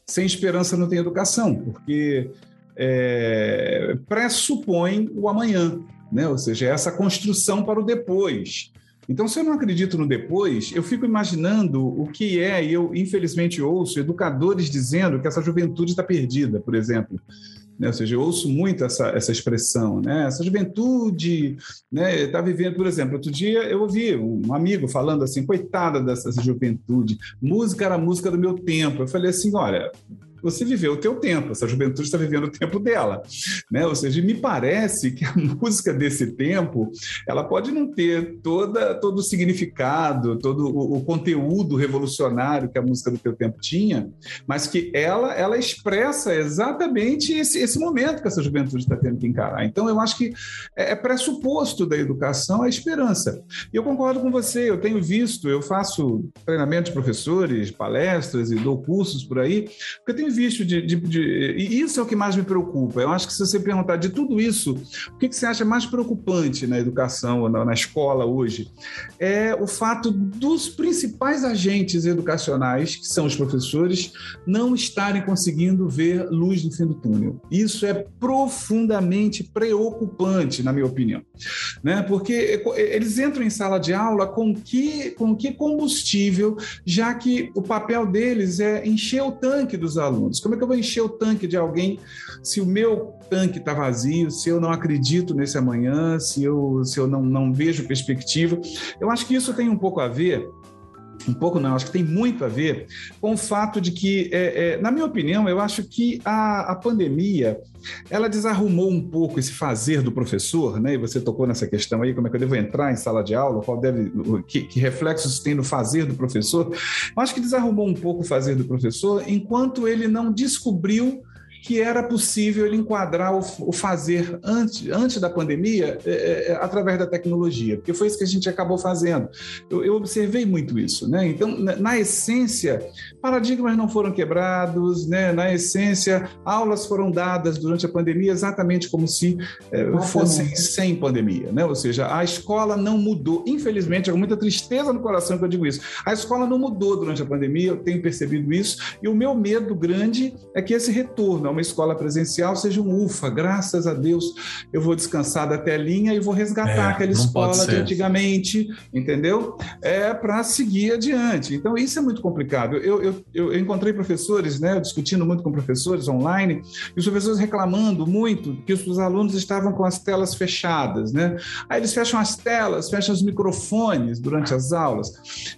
sem esperança não tem educação, porque é, pressupõe o amanhã né? ou seja, é essa construção para o depois. Então, se eu não acredito no depois, eu fico imaginando o que é, e eu infelizmente ouço educadores dizendo que essa juventude está perdida, por exemplo. Né? Ou seja, eu ouço muito essa, essa expressão, né? Essa juventude né, está vivendo, por exemplo, outro dia eu ouvi um amigo falando assim, coitada dessa juventude, música era a música do meu tempo. Eu falei assim, olha, você viveu o teu tempo, essa juventude está vivendo o tempo dela, né? Ou seja, me parece que a [laughs] música desse tempo, ela pode não ter toda todo o significado, todo o, o conteúdo revolucionário que a música do teu tempo tinha, mas que ela ela expressa exatamente esse, esse momento que essa juventude está tendo que encarar. Então, eu acho que é, é pressuposto da educação a esperança. E eu concordo com você, eu tenho visto, eu faço treinamento de professores, palestras e dou cursos por aí, porque eu tenho visto de, de, de, E isso é o que mais me preocupa. Eu acho que se você perguntar de tudo isso, o que, que você acha mais preocupante na educação, na, na escola hoje? É o fato dos principais agentes educacionais, que são os professores, não estarem conseguindo ver luz no fim do túnel. Isso é profundamente preocupante, na minha opinião. Né? Porque eles entram em sala de aula com que, com que combustível, já que o papel deles é encher o tanque dos alunos alunos. Como é que eu vou encher o tanque de alguém se o meu tanque está vazio, se eu não acredito nesse amanhã, se eu, se eu não, não vejo perspectiva? Eu acho que isso tem um pouco a ver um pouco não, acho que tem muito a ver com o fato de que, é, é, na minha opinião, eu acho que a, a pandemia ela desarrumou um pouco esse fazer do professor, né? E você tocou nessa questão aí, como é que eu devo entrar em sala de aula, qual deve, que, que reflexos tem no fazer do professor. Eu acho que desarrumou um pouco o fazer do professor enquanto ele não descobriu que era possível ele enquadrar o, fazer antes, antes da pandemia é, é, é, através da tecnologia, porque foi isso que a gente acabou fazendo. Eu, eu observei muito isso, né? Então, na, na, essência, paradigmas não foram quebrados, né? Na essência, aulas foram dadas durante a pandemia exatamente como se é, fossem sem pandemia, né? Ou seja, a escola não mudou. Infelizmente, é com muita tristeza no coração que eu digo isso. A escola não mudou durante a pandemia, eu tenho percebido isso, e o meu medo grande é que esse retorno uma escola presencial seja um ufa, graças a Deus eu vou descansar da telinha e vou resgatar é, aquela escola de antigamente, entendeu? É para seguir adiante. Então isso é muito complicado. Eu, eu, eu encontrei professores, né, discutindo muito com professores online, e os professores reclamando muito que os alunos estavam com as telas fechadas, né? Aí eles fecham as telas, fecham os microfones durante as aulas.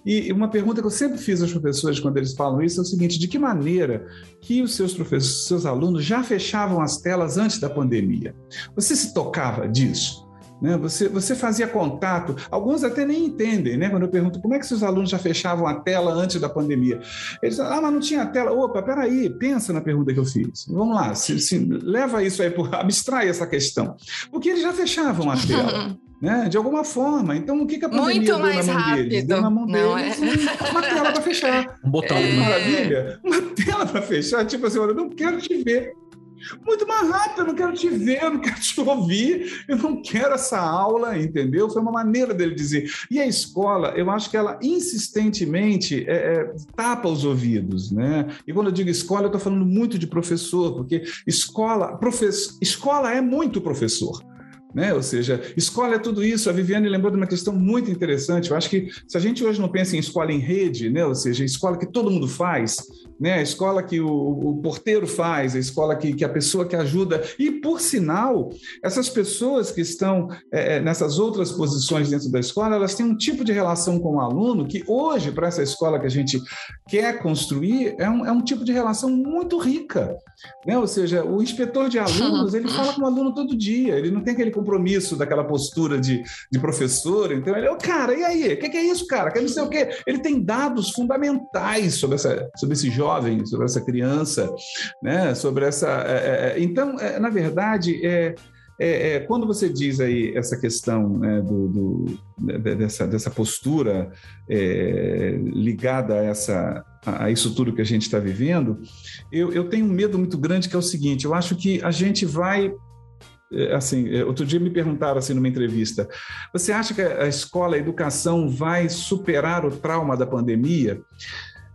E uma pergunta que eu sempre fiz aos professores quando eles falam isso é o seguinte: de que maneira que os seus professores, seus alunos alunos já fechavam as telas antes da pandemia. Você se tocava disso? Né? Você, você fazia contato, alguns até nem entendem, né? Quando eu pergunto como é que seus alunos já fechavam a tela antes da pandemia. Eles ah, mas não tinha tela. Opa, peraí, pensa na pergunta que eu fiz. Vamos lá, se, se, leva isso aí, por, abstrai essa questão. Porque eles já fechavam a tela. [laughs] Né? De alguma forma. Então, o que, que a pandemia Muito deu mais na mão rápido. deles? Deu na mão não deles é? uma tela para fechar. Um botão. É. Maravilha. Uma tela para fechar. Tipo assim, olha, eu não quero te ver. Muito mais rápido, eu não quero te ver, eu não quero te ouvir, eu não quero essa aula, entendeu? Foi uma maneira dele dizer. E a escola, eu acho que ela insistentemente é, é, tapa os ouvidos, né? E quando eu digo escola, eu estou falando muito de professor, porque escola, professor, escola é muito professor. Né? Ou seja, escola é tudo isso. A Viviane lembrou de uma questão muito interessante. Eu acho que se a gente hoje não pensa em escola em rede, né? ou seja, escola que todo mundo faz, né? a escola que o, o porteiro faz, a escola que, que, a pessoa que ajuda. E, por sinal, essas pessoas que estão é, é, nessas outras posições dentro da escola, elas têm um tipo de relação com o aluno que hoje, para essa escola que a gente quer construir, é um, é um tipo de relação muito rica. Né? Ou seja, o inspetor de [laughs] alunos, ele fala com o aluno todo dia, ele não tem aquele compromisso daquela postura de, de professor. Então, ele, cara, e aí? O que, que, é isso, cara? Que não sei o quê. Ele tem dados fundamentais sobre, essa, sobre esse jovem, sobre essa criança, né? sobre essa. É, é, é então, é, na verdade, é, é, é, quando você diz aí essa questão né, do, do, dessa, dessa postura é, ligada a, essa, a isso tudo que a gente está vivendo, eu, eu tenho um medo muito grande que é o seguinte: eu acho que a gente vai assim, é, outro dia me perguntaram assim numa entrevista, você acha que a escola, a educação vai superar o trauma da pandemia?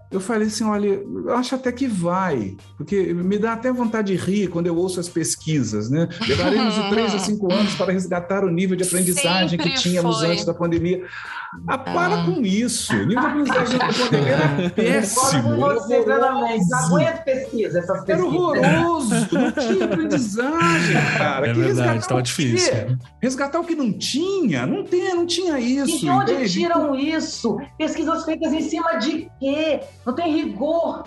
eu falei assim: olha, eu acho até que vai, porque me dá até vontade de rir quando eu ouço as pesquisas, né? Levaremos de três a cinco anos para resgatar o nível de aprendizagem Sempre que tínhamos foi. antes da pandemia. Ah, para ah. com isso! O nível de aprendizagem da pandemia era [laughs] péssimo. Você, Não aguento pesquisa, essas pesquisas. Era horroroso, [laughs] não tinha aprendizagem, cara. É que verdade, estava difícil. Resgatar o que não tinha? Não tem, não tinha isso. E de onde entende? tiram isso? Pesquisas feitas em cima de quê? não tem rigor.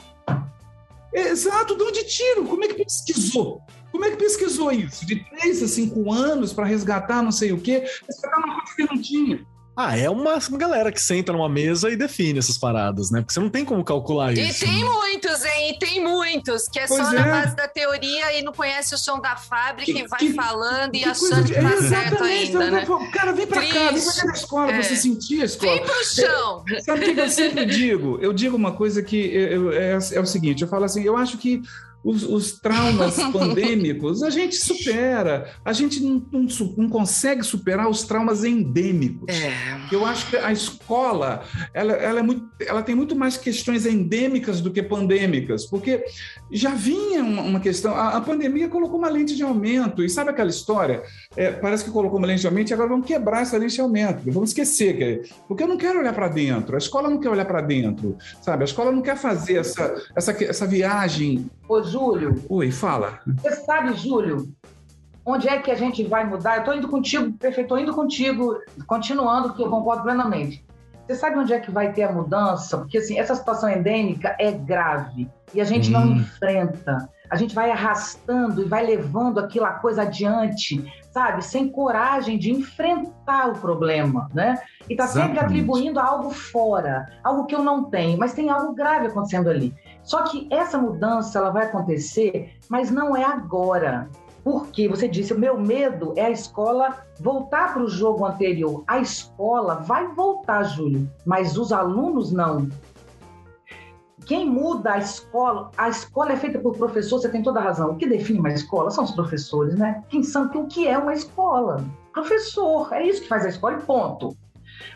Exato, de onde tiro? Como é que pesquisou? Como é que pesquisou isso? De três a cinco anos para resgatar não sei o quê? Resgatar uma coisa que não tinha. Ah, é uma galera que senta numa mesa e define essas paradas, né? Porque você não tem como calcular e isso. E tem né? muitos, hein? E tem muitos, que é pois só é. na base da teoria e não conhece o chão da fábrica que, e vai que, falando que e achando de... que tá certo ainda, né? Cara, vem pra Triste. cá, vem pra cá na escola, é. você sentir a escola. Vem pro chão. Sabe o que eu sempre digo? Eu digo uma coisa que é, é o seguinte, eu falo assim, eu acho que os, os traumas [laughs] pandêmicos a gente supera, a gente não, não, não, consegue superar os traumas endêmicos. É. Eu acho que a escola ela, ela, é muito, ela tem muito mais questões endêmicas do que pandêmicas, porque já vinha uma, uma questão. A, a, pandemia colocou uma lente de aumento, e sabe aquela história? É, parece que colocou uma lente de aumento e agora vamos quebrar essa lente de aumento, vamos esquecer, que, porque eu não quero olhar para dentro, a escola não quer olhar para dentro, sabe? A escola não quer fazer essa, essa, essa viagem Ô, Júlio. Oi, fala. Você sabe, Júlio, onde é que a gente vai mudar? Eu estou indo contigo, prefeito, estou indo contigo, continuando, que eu concordo plenamente. Você sabe onde é que vai ter a mudança? Porque assim, essa situação endêmica é grave e a gente hum. não enfrenta. A gente vai arrastando e vai levando aquela coisa adiante, sabe? Sem coragem de enfrentar o problema, né? E tá sempre atribuindo a algo fora, algo que eu não tenho, mas tem algo grave acontecendo ali. Só que essa mudança ela vai acontecer, mas não é agora. Porque você disse, o meu medo é a escola voltar para o jogo anterior. A escola vai voltar, Júlio, mas os alunos não. Quem muda a escola, a escola é feita por professor, você tem toda a razão. O que define uma escola são os professores, né? Quem sabe o que é uma escola? Professor, é isso que faz a escola e ponto.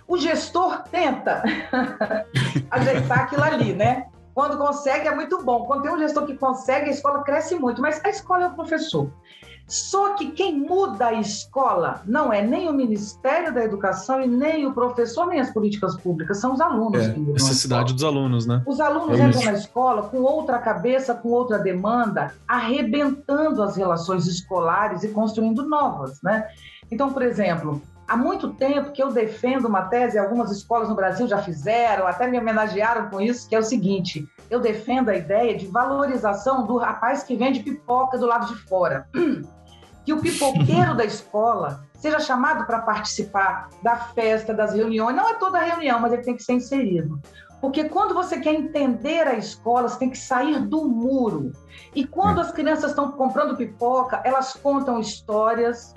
O gestor tenta [laughs] ajeitar aquilo ali, né? Quando consegue é muito bom. Quando tem um gestor que consegue, a escola cresce muito, mas a escola é o professor. Só que quem muda a escola não é nem o Ministério da Educação e nem o professor, nem as políticas públicas, são os alunos. É, necessidade dos alunos, né? Os alunos é entram na escola com outra cabeça, com outra demanda, arrebentando as relações escolares e construindo novas, né? Então, por exemplo, há muito tempo que eu defendo uma tese, algumas escolas no Brasil já fizeram, até me homenagearam com isso, que é o seguinte: eu defendo a ideia de valorização do rapaz que vende pipoca do lado de fora. [clears throat] Que o pipoqueiro [laughs] da escola seja chamado para participar da festa, das reuniões. Não é toda reunião, mas ele tem que ser inserido. Porque quando você quer entender a escola, você tem que sair do muro. E quando as crianças estão comprando pipoca, elas contam histórias,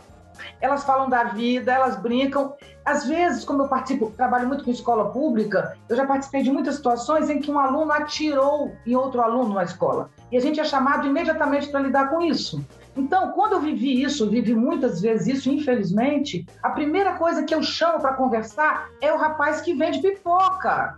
elas falam da vida, elas brincam. Às vezes, como eu participo, trabalho muito com escola pública, eu já participei de muitas situações em que um aluno atirou em outro aluno na escola. E a gente é chamado imediatamente para lidar com isso. Então, quando eu vivi isso, vivi muitas vezes isso, infelizmente, a primeira coisa que eu chamo para conversar é o rapaz que vende pipoca.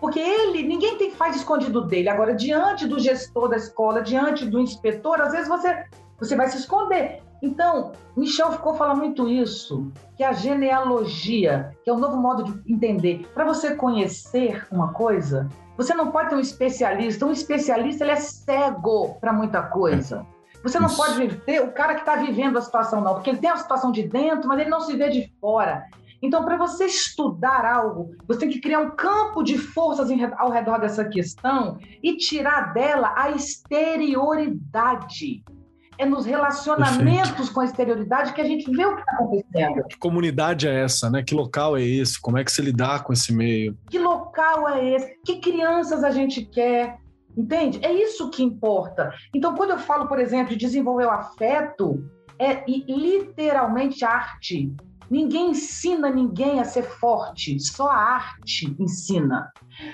Porque ele, ninguém tem faz escondido dele. Agora, diante do gestor da escola, diante do inspetor, às vezes você, você vai se esconder. Então, Michel ficou falando muito isso, que a genealogia, que é o um novo modo de entender. Para você conhecer uma coisa, você não pode ter um especialista. Um especialista ele é cego para muita coisa. Você não isso. pode ter o cara que está vivendo a situação, não, porque ele tem a situação de dentro, mas ele não se vê de fora. Então, para você estudar algo, você tem que criar um campo de forças ao redor dessa questão e tirar dela a exterioridade. É nos relacionamentos Perfeito. com a exterioridade que a gente vê o que está acontecendo. Que comunidade é essa, né? Que local é esse? Como é que se lidar com esse meio? Que local é esse? Que crianças a gente quer? Entende? É isso que importa. Então, quando eu falo, por exemplo, de desenvolver o afeto, é literalmente arte. Ninguém ensina ninguém a ser forte, só a arte ensina.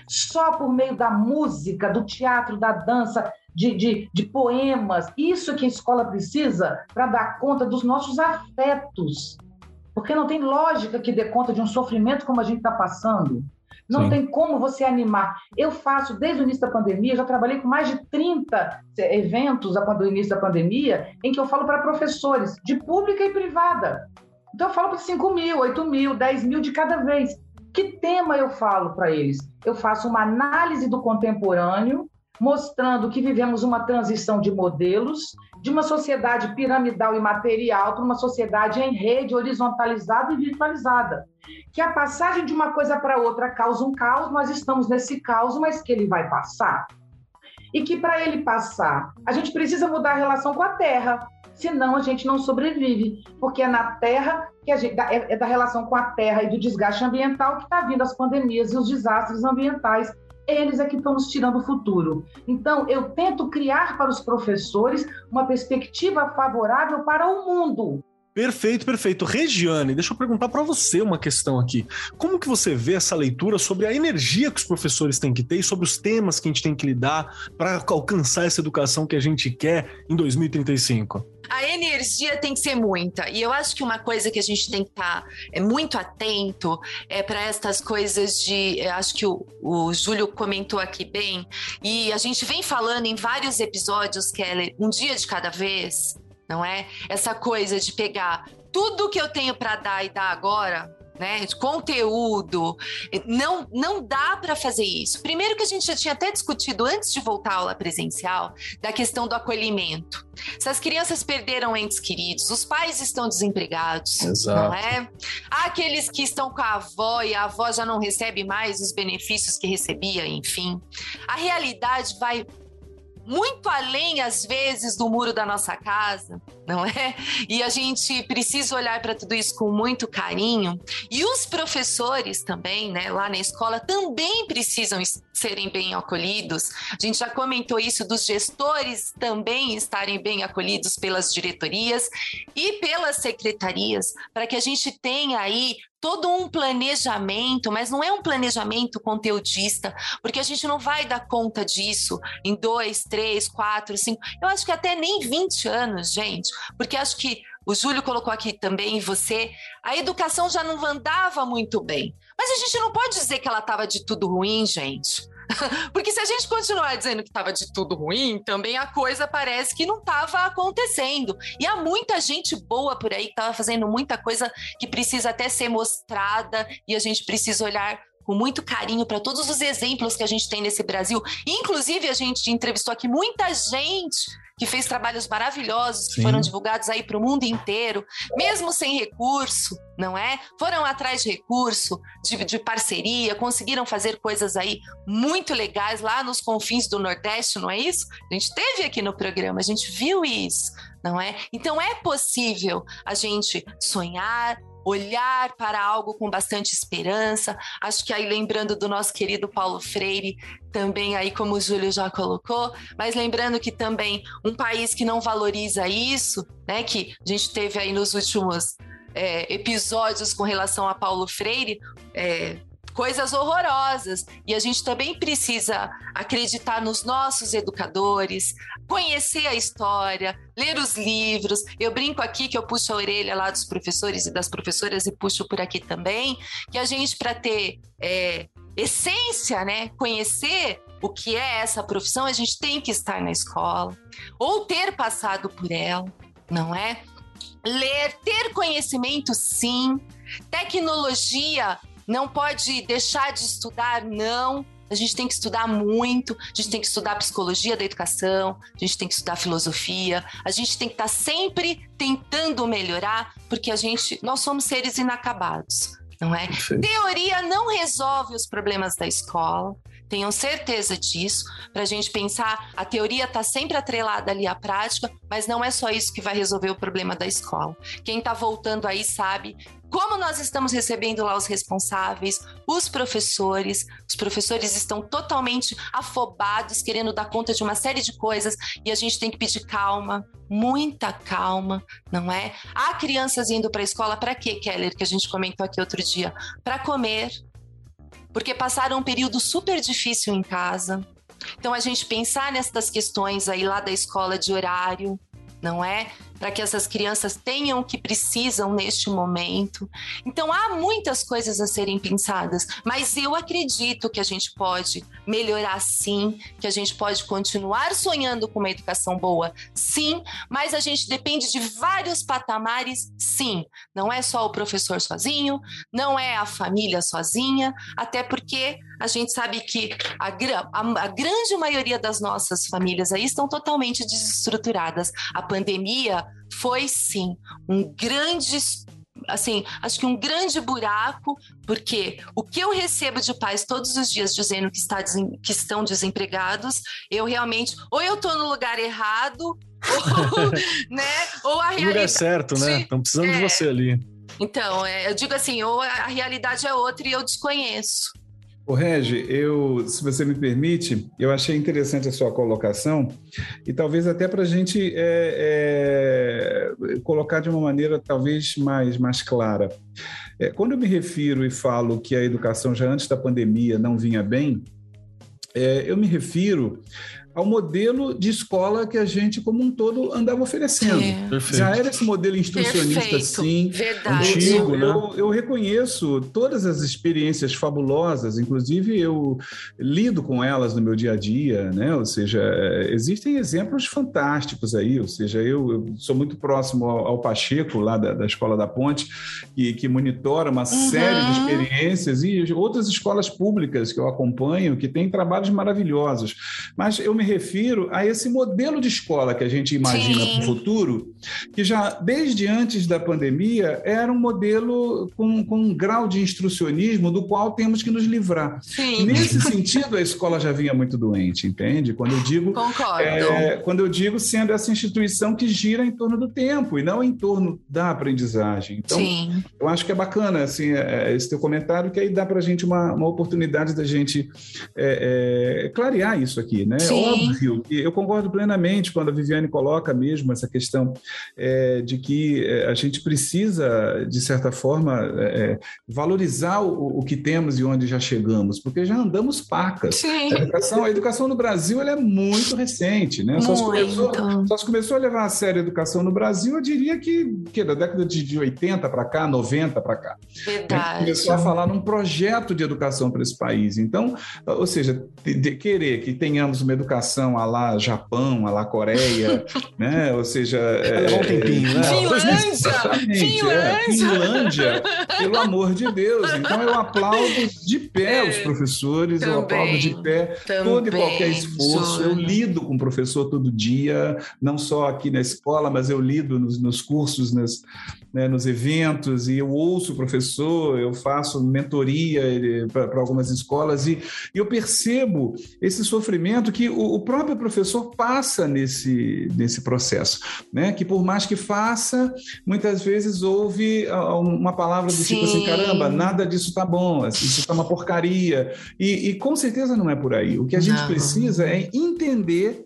Só por meio da música, do teatro, da dança, de, de, de poemas. Isso que a escola precisa para dar conta dos nossos afetos. Porque não tem lógica que dê conta de um sofrimento como a gente está passando. Não Sim. tem como você animar. Eu faço, desde o início da pandemia, já trabalhei com mais de 30 eventos do início da pandemia, em que eu falo para professores, de pública e privada. Então, eu falo para 5 mil, 8 mil, 10 mil de cada vez. Que tema eu falo para eles? Eu faço uma análise do contemporâneo mostrando que vivemos uma transição de modelos, de uma sociedade piramidal e material para uma sociedade em rede, horizontalizada e virtualizada. Que a passagem de uma coisa para outra causa um caos, nós estamos nesse caos, mas que ele vai passar. E que para ele passar, a gente precisa mudar a relação com a Terra, senão a gente não sobrevive, porque é na Terra que a gente é, é da relação com a Terra e do desgaste ambiental que está vindo as pandemias e os desastres ambientais eles é que estão nos tirando o futuro. Então, eu tento criar para os professores uma perspectiva favorável para o mundo. Perfeito, perfeito. Regiane, deixa eu perguntar para você uma questão aqui. Como que você vê essa leitura sobre a energia que os professores têm que ter e sobre os temas que a gente tem que lidar para alcançar essa educação que a gente quer em 2035? a energia tem que ser muita. E eu acho que uma coisa que a gente tem que estar tá, é, muito atento é para estas coisas de. Acho que o, o Júlio comentou aqui bem, e a gente vem falando em vários episódios, Kelly, um dia de cada vez, não é? Essa coisa de pegar tudo que eu tenho para dar e dar agora né, de conteúdo. Não, não dá para fazer isso. Primeiro que a gente já tinha até discutido antes de voltar à aula presencial da questão do acolhimento. Se as crianças perderam entes queridos, os pais estão desempregados, Exato. não é? Há aqueles que estão com a avó e a avó já não recebe mais os benefícios que recebia, enfim. A realidade vai muito além, às vezes, do muro da nossa casa, não é? E a gente precisa olhar para tudo isso com muito carinho. E os professores também, né, lá na escola, também precisam serem bem acolhidos. A gente já comentou isso dos gestores também estarem bem acolhidos pelas diretorias e pelas secretarias, para que a gente tenha aí todo um planejamento, mas não é um planejamento conteudista, porque a gente não vai dar conta disso em dois, três, quatro, cinco, eu acho que até nem 20 anos, gente, porque acho que o Júlio colocou aqui também, você, a educação já não andava muito bem. Mas a gente não pode dizer que ela estava de tudo ruim, gente. [laughs] Porque se a gente continuar dizendo que estava de tudo ruim, também a coisa parece que não estava acontecendo. E há muita gente boa por aí que estava fazendo muita coisa que precisa até ser mostrada e a gente precisa olhar com muito carinho para todos os exemplos que a gente tem nesse Brasil. Inclusive, a gente entrevistou aqui muita gente que fez trabalhos maravilhosos, Sim. que foram divulgados aí para o mundo inteiro, mesmo sem recurso, não é? Foram atrás de recurso, de, de, parceria, conseguiram fazer coisas aí muito legais lá nos confins do Nordeste, não é isso? A gente teve aqui no programa, a gente viu isso, não é? Então é possível a gente sonhar, olhar para algo com bastante esperança. Acho que aí lembrando do nosso querido Paulo Freire, também aí como o Júlio já colocou, mas lembrando que também um país que não valoriza isso, né, que a gente teve aí nos últimos é, episódios com relação a Paulo Freire, é, coisas horrorosas. E a gente também precisa acreditar nos nossos educadores, conhecer a história, ler os livros. Eu brinco aqui que eu puxo a orelha lá dos professores e das professoras e puxo por aqui também, que a gente, para ter é, essência, né, conhecer o que é essa profissão, a gente tem que estar na escola ou ter passado por ela, não é? Ler, ter conhecimento, sim. Tecnologia não pode deixar de estudar, não. A gente tem que estudar muito, a gente tem que estudar psicologia da educação, a gente tem que estudar filosofia, a gente tem que estar sempre tentando melhorar, porque a gente, nós somos seres inacabados, não é? Teoria não resolve os problemas da escola, tenham certeza disso, para a gente pensar, a teoria está sempre atrelada ali à prática, mas não é só isso que vai resolver o problema da escola. Quem está voltando aí sabe como nós estamos recebendo lá os responsáveis, os professores. Os professores estão totalmente afobados, querendo dar conta de uma série de coisas e a gente tem que pedir calma, muita calma, não é? Há crianças indo para a escola para quê, Keller, que a gente comentou aqui outro dia? Para comer, porque passaram um período super difícil em casa. Então, a gente pensar nessas questões aí lá da escola de horário, não é? Para que essas crianças tenham o que precisam neste momento. Então, há muitas coisas a serem pensadas, mas eu acredito que a gente pode melhorar sim, que a gente pode continuar sonhando com uma educação boa, sim, mas a gente depende de vários patamares, sim. Não é só o professor sozinho, não é a família sozinha, até porque a gente sabe que a, a, a grande maioria das nossas famílias aí estão totalmente desestruturadas. A pandemia foi sim um grande assim, acho que um grande buraco, porque o que eu recebo de pais todos os dias dizendo que, está, que estão desempregados, eu realmente, ou eu estou no lugar errado, [laughs] ou, [laughs] né, ou a realidade... O lugar certo, né? Estão precisando é, de você ali. Então, é, eu digo assim, ou a realidade é outra e eu desconheço. O Regi, eu, se você me permite, eu achei interessante a sua colocação e talvez até para a gente é, é, colocar de uma maneira talvez mais, mais clara. É, quando eu me refiro e falo que a educação já antes da pandemia não vinha bem, é, eu me refiro ao modelo de escola que a gente, como um todo, andava oferecendo. Já era esse modelo instrucionista, Perfeito. sim, Verdade. antigo. Né? Eu, eu reconheço todas as experiências fabulosas, inclusive eu lido com elas no meu dia a dia, né? Ou seja, existem exemplos fantásticos aí, ou seja, eu, eu sou muito próximo ao, ao Pacheco, lá da, da, Escola da Ponte, que, que monitora uma uhum. série de experiências e outras escolas públicas que eu acompanho que têm trabalhos maravilhosos. Mas eu me refiro a esse modelo de escola que a gente imagina para o futuro, que já desde antes da pandemia era um modelo com, com um grau de instrucionismo do qual temos que nos livrar. Sim. Nesse sentido, a escola já vinha muito doente, entende? Quando eu digo, é, quando eu digo sendo essa instituição que gira em torno do tempo e não em torno da aprendizagem. Então, Sim. eu acho que é bacana assim é, é esse teu comentário que aí dá para a gente uma, uma oportunidade da gente é, é, clarear isso aqui, né? Sim. Óbvio que eu concordo plenamente quando a Viviane coloca mesmo essa questão é, de que é, a gente precisa, de certa forma, é, valorizar o, o, que temos e onde já chegamos, porque já andamos pacas. Sim. A educação, a educação no Brasil é muito recente, né? Só se, começou, só se começou a levar a sério a educação no Brasil, eu diria que, que da década de 80 para cá, 90 para cá. Verdade. Começou a falar num projeto de educação para esse país. Então, ou seja, de, de querer que tenhamos uma educação a lá Japão, a lá Coreia, [laughs] né? Ou seja, é, um tempinho, né? Finlândia, Finlândia. É, Finlândia, pelo amor de Deus. Então eu aplaudo de pé os professores, também, eu aplaudo de pé também, todo e qualquer esforço. Eu lido com o professor todo dia, não só aqui na escola, mas eu lido nos, nos cursos, nas, né, nos eventos, e eu ouço o professor, eu faço mentoria para algumas escolas, e, e, eu percebo esse sofrimento que o, o, próprio professor passa nesse, nesse processo, né? que por mais que faça, muitas vezes ouve uma palavra do Sim. tipo assim, caramba, nada disso está bom, isso está uma porcaria, e, e, com certeza não é por aí. O que a gente não. precisa é entender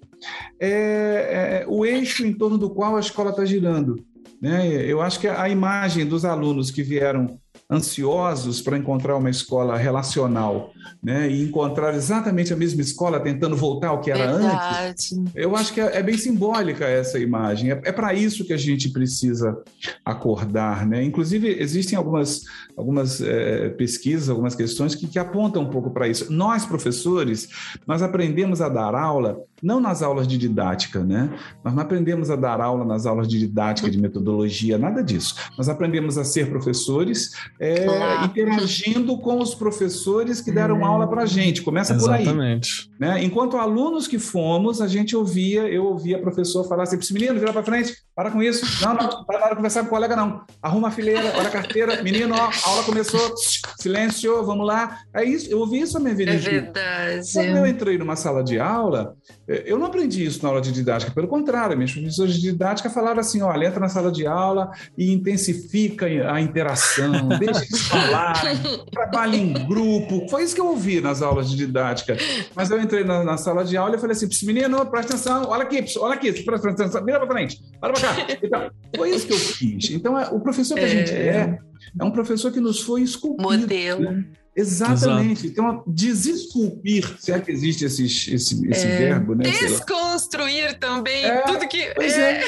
é, é, o eixo em torno do qual a escola está girando. Né? Eu acho que a imagem dos alunos que vieram ansiosos para encontrar uma escola relacional, né, e encontrar exatamente a mesma escola tentando voltar ao que era Verdade. antes. Eu acho que é, é, bem simbólica essa imagem. É, é para isso que a gente precisa acordar, né? Inclusive existem algumas algumas é, pesquisas, algumas questões que, que apontam um pouco para isso. Nós professores, nós aprendemos a dar aula não nas aulas de didática, né? Nós não aprendemos a dar aula nas aulas de didática, de metodologia, nada disso. Nós aprendemos a ser professores é, claro. interagindo com os professores que deram hum, aula para a gente. Começa exatamente. por aí. Exatamente. Né? Enquanto alunos que fomos, a gente ouvia, eu ouvia professor falar assim: menino, vira para frente, para com isso. Não, não, para conversar com o colega, não. Arruma a fileira, olha a carteira, menino, ó, a aula começou, silêncio, vamos lá. É isso, eu ouvi isso a minha vida. É verdade. Quando eu entrei numa sala de aula, é, eu não aprendi isso na aula de didática, pelo contrário, meus professores de didática falaram assim: olha, entra na sala de aula e intensifica a interação, [laughs] deixa eles falar, trabalha em grupo. Foi isso que eu ouvi nas aulas de didática. Mas eu entrei na, na sala de aula e falei assim: menino, presta atenção, olha aqui, olha aqui, presta atenção, vira para frente, olha para. [laughs] Então, foi isso que eu fiz. Então, é, o professor que a gente é, é, é um professor que nos foi esculpido. Modelo. Né? Exatamente. Exato. Então, desesculpir, se é que existe esse, esse, esse é, verbo, né? Desconstruir também é, tudo que. Pois é.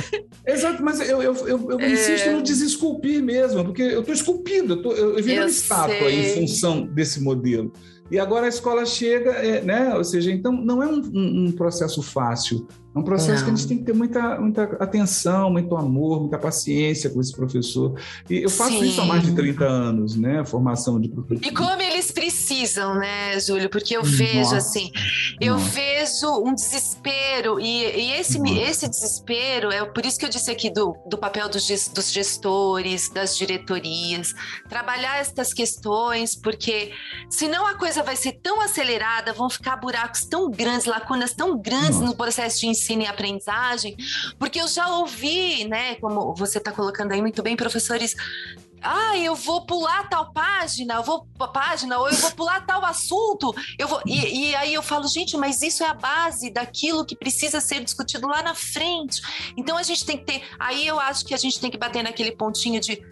é. Exato, mas eu, eu, eu, eu é. insisto no desesculpir mesmo, porque eu estou esculpindo, eu, tô, eu, eu uma estátua em função desse modelo. E agora a escola chega, né? Ou seja, então não é um, um, um processo fácil. É um processo Não. que a gente tem que ter muita, muita atenção, muito amor, muita paciência com esse professor. E eu faço Sim. isso há mais de 30 anos, né? Formação de professor. E como eles precisam, né, Júlio? Porque eu vejo Nossa. assim, eu Nossa. vejo um desespero, e, e esse, esse desespero é por isso que eu disse aqui do, do papel dos, dos gestores, das diretorias, trabalhar estas questões, porque senão a coisa vai ser tão acelerada, vão ficar buracos tão grandes, lacunas tão grandes no processo de ensino ensino e aprendizagem, porque eu já ouvi, né, como você está colocando aí muito bem, professores ah, eu vou pular tal página, eu vou página, ou eu vou pular tal assunto, eu vou. E, e, aí eu falo, gente, mas isso é a base daquilo que precisa ser discutido lá na frente. Então a gente tem que ter. Aí eu acho que a gente tem que bater naquele pontinho de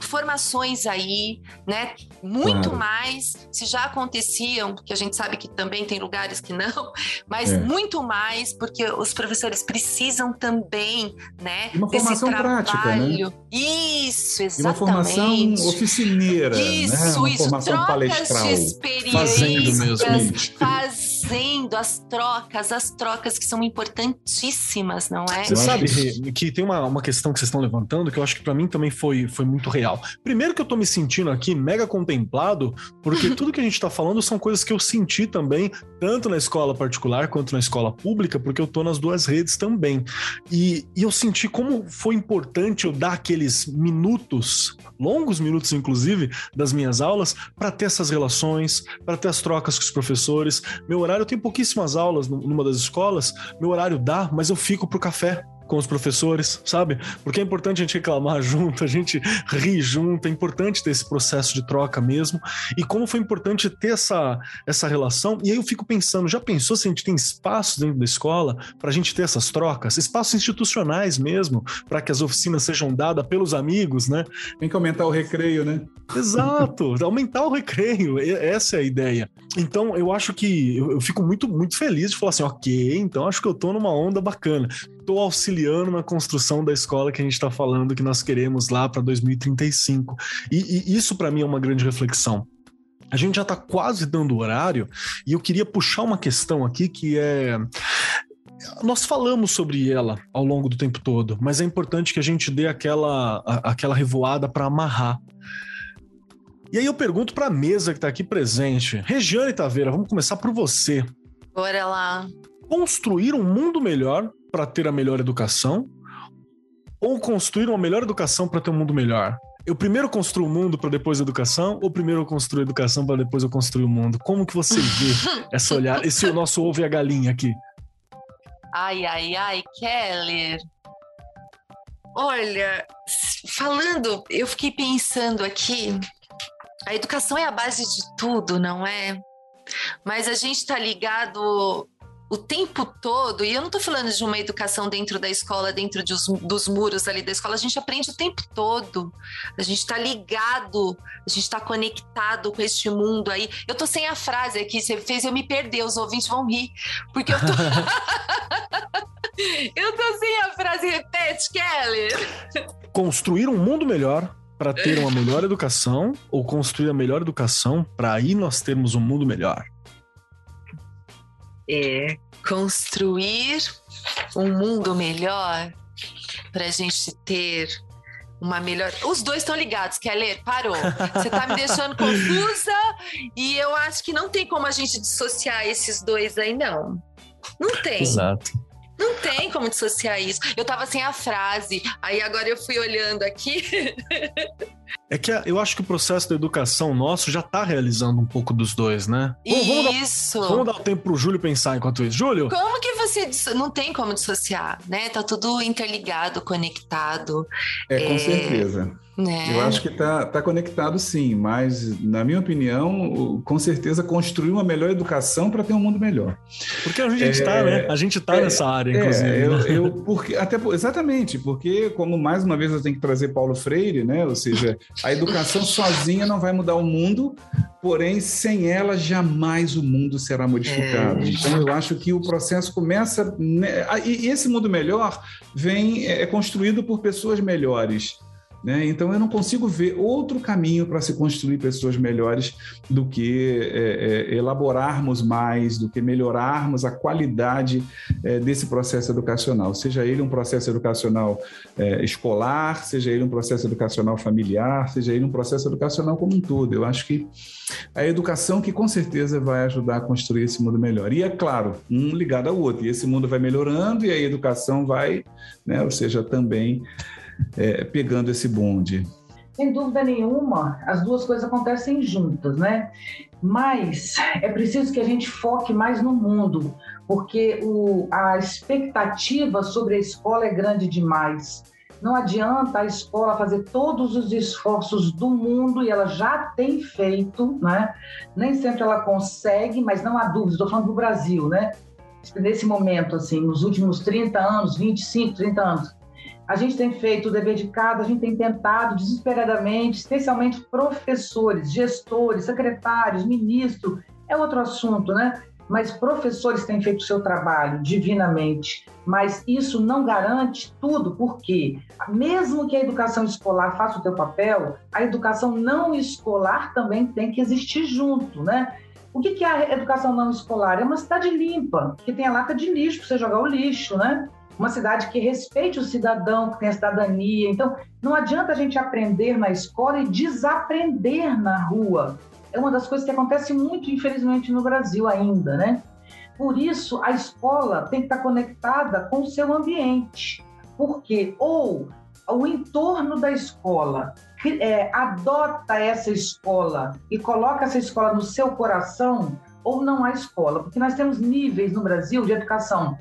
formações aí, né? Muito claro. mais, se já aconteciam, que a gente sabe que também tem lugares que não, [laughs] mas é. muito mais, porque os professores precisam também, né? Uma formação prática, né? Isso, exatamente. E uma formação oficineira, isso, né? Uma isso, formação trocas palestral. de experiências, fazendo mesmo. fazendo as trocas, as trocas que são importantíssimas, não é? Você sabe que tem uma, uma questão que vocês estão levantando que eu acho que para mim também foi, foi muito real. Primeiro que eu tô me sentindo aqui mega contemplado, porque [laughs] tudo que a gente tá falando são coisas que eu senti também, tanto na escola particular quanto na escola pública, porque eu tô nas duas redes também. E, e eu senti como foi importante eu dar aqueles minutos, longos minutos inclusive, das minhas aulas, para ter essas relações, para ter as trocas com os professores. Meu horário, eu tenho pouquíssimas aulas numa das escolas, meu horário dá, mas eu fico pro café com os professores, sabe? Porque é importante a gente reclamar [laughs] junto, a gente rir junto, é importante ter esse processo de troca mesmo. E como foi importante ter essa, essa relação. E aí eu fico pensando, já pensou se a gente tem espaço dentro da escola para a gente ter essas trocas? Espaços institucionais mesmo, para que as oficinas sejam dadas pelos amigos, né? Tem que aumentar o recreio, né? Exato, aumentar o recreio, essa é a ideia. Então eu acho que eu, fico muito, muito feliz de falar assim, ok, então acho que eu tô numa onda bacana estou auxiliando na construção da escola que a gente está falando que nós queremos lá para 2035. E, e isso para mim é uma grande reflexão. A gente já está quase dando horário e eu queria puxar uma questão aqui que é nós falamos sobre ela ao longo do tempo todo, mas é importante que a gente dê aquela, aquela revoada para amarrar. E aí eu pergunto para a mesa que está aqui presente, Regiane Taveira, vamos começar por você. Bora lá. Construir um mundo melhor para ter a melhor educação ou construir uma melhor educação para ter um mundo melhor? Eu primeiro construo o mundo para depois a educação ou primeiro eu construo a educação para depois eu construir o mundo? Como que você vê [laughs] essa olhar, esse é o nosso ovo e a galinha aqui? Ai, ai, ai, Keller. Olha, falando, eu fiquei pensando aqui, a educação é a base de tudo, não é? Mas a gente está ligado o tempo todo, e eu não estou falando de uma educação dentro da escola, dentro de os, dos muros ali da escola, a gente aprende o tempo todo. A gente está ligado, a gente está conectado com este mundo aí. Eu tô sem a frase aqui, você fez eu me perder, os ouvintes vão rir, porque eu tô. [laughs] eu tô sem a frase, repete, Kelly. Construir um mundo melhor para ter uma melhor educação ou construir a melhor educação para aí nós termos um mundo melhor? é construir um mundo melhor para a gente ter uma melhor. Os dois estão ligados, Keller, parou. Você está me [laughs] deixando confusa e eu acho que não tem como a gente dissociar esses dois aí, não. Não tem. Exato. Não tem como dissociar isso. Eu tava sem a frase, aí agora eu fui olhando aqui. [laughs] É que eu acho que o processo da educação nosso já está realizando um pouco dos dois, né? Isso. Vamos dar, vamos dar o tempo pro Júlio pensar enquanto isso. Júlio? Como que você. Não tem como dissociar, né? Tá tudo interligado, conectado. É, com é... certeza. Né? Eu acho que está tá conectado sim, mas, na minha opinião, com certeza construir uma melhor educação para ter um mundo melhor. Porque a gente está, é, né? A gente está é, nessa área, é, inclusive. É, eu, eu, porque, até, exatamente, porque, como mais uma vez eu tenho que trazer Paulo Freire, né? Ou seja, a educação sozinha não vai mudar o mundo, porém, sem ela, jamais o mundo será modificado. É. Então, eu acho que o processo começa. Né, e esse mundo melhor vem é construído por pessoas melhores. Né? Então, eu não consigo ver outro caminho para se construir pessoas melhores do que é, é, elaborarmos mais, do que melhorarmos a qualidade é, desse processo educacional, seja ele um processo educacional é, escolar, seja ele um processo educacional familiar, seja ele um processo educacional como um todo. Eu acho que a educação que com certeza vai ajudar a construir esse mundo melhor. E é claro, um ligado ao outro. E esse mundo vai melhorando e a educação vai, né, ou seja, também é, pegando esse bonde? Sem dúvida nenhuma, as duas coisas acontecem juntas, né? Mas é preciso que a gente foque mais no mundo, porque o, a expectativa sobre a escola é grande demais. Não adianta a escola fazer todos os esforços do mundo, e ela já tem feito, né? Nem sempre ela consegue, mas não há dúvida, estou falando do Brasil, né? Nesse momento, assim, nos últimos 30 anos, 25, 30 anos, a gente tem feito o dever de casa, a gente tem tentado desesperadamente, especialmente professores, gestores, secretários, ministros, é outro assunto, né? Mas professores têm feito o seu trabalho divinamente, mas isso não garante tudo, porque mesmo que a educação escolar faça o seu papel, a educação não escolar também tem que existir junto, né? O que é a educação não escolar? É uma cidade limpa, que tem a lata de lixo para você jogar o lixo, né? Uma cidade que respeite o cidadão, que tem a cidadania. Então, não adianta a gente aprender na escola e desaprender na rua. É uma das coisas que acontece muito, infelizmente, no Brasil ainda, né? Por isso, a escola tem que estar conectada com o seu ambiente. Porque ou o entorno da escola é, adota essa escola e coloca essa escola no seu coração, ou não há escola. Porque nós temos níveis no Brasil de educação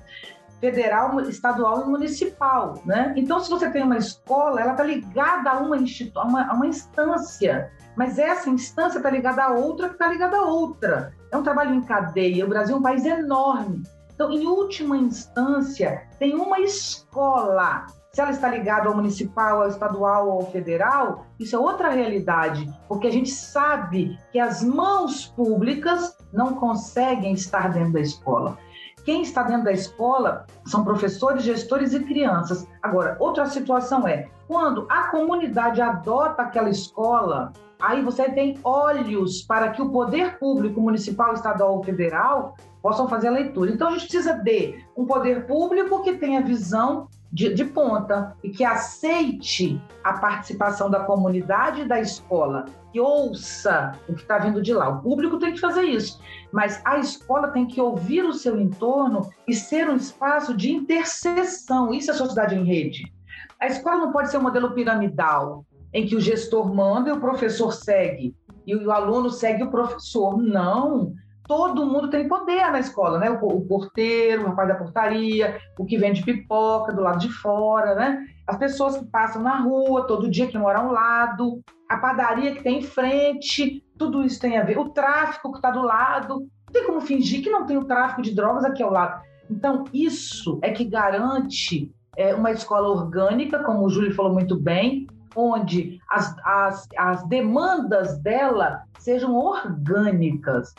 federal, estadual e municipal, né? Então, se você tem uma escola, ela está ligada a uma, institu a uma, a uma instância, mas essa instância está ligada a outra, que está ligada a outra. É um trabalho em cadeia. O Brasil é um país enorme. Então, em última instância, tem uma escola se ela está ligada ao municipal, ao estadual ou ao federal, isso é outra realidade, porque a gente sabe que as mãos públicas não conseguem estar dentro da escola. Quem está dentro da escola são professores, gestores e crianças. Agora, outra situação é quando a comunidade adota aquela escola, aí você tem olhos para que o poder público municipal, estadual ou federal possam fazer a leitura. Então, a gente precisa de um poder público que tenha visão de, de ponta e que aceite a participação da comunidade e da escola, que ouça o que está vindo de lá. O público tem que fazer isso, mas a escola tem que ouvir o seu entorno e ser um espaço de interseção. Isso é sociedade em rede. A escola não pode ser um modelo piramidal, em que o gestor manda e o professor segue, e o aluno segue o professor. Não todo mundo tem poder na escola, né? O, porteiro, o rapaz da portaria, o que vende pipoca do lado de fora, né? As pessoas que passam na rua todo dia, que moram ao lado, a padaria que tem em frente, tudo isso tem a ver. O tráfico que está do lado, não tem como fingir que não tem o tráfico de drogas aqui ao lado. Então, isso é que garante é, uma escola orgânica, como o Júlio falou muito bem, onde as, as, as demandas dela sejam orgânicas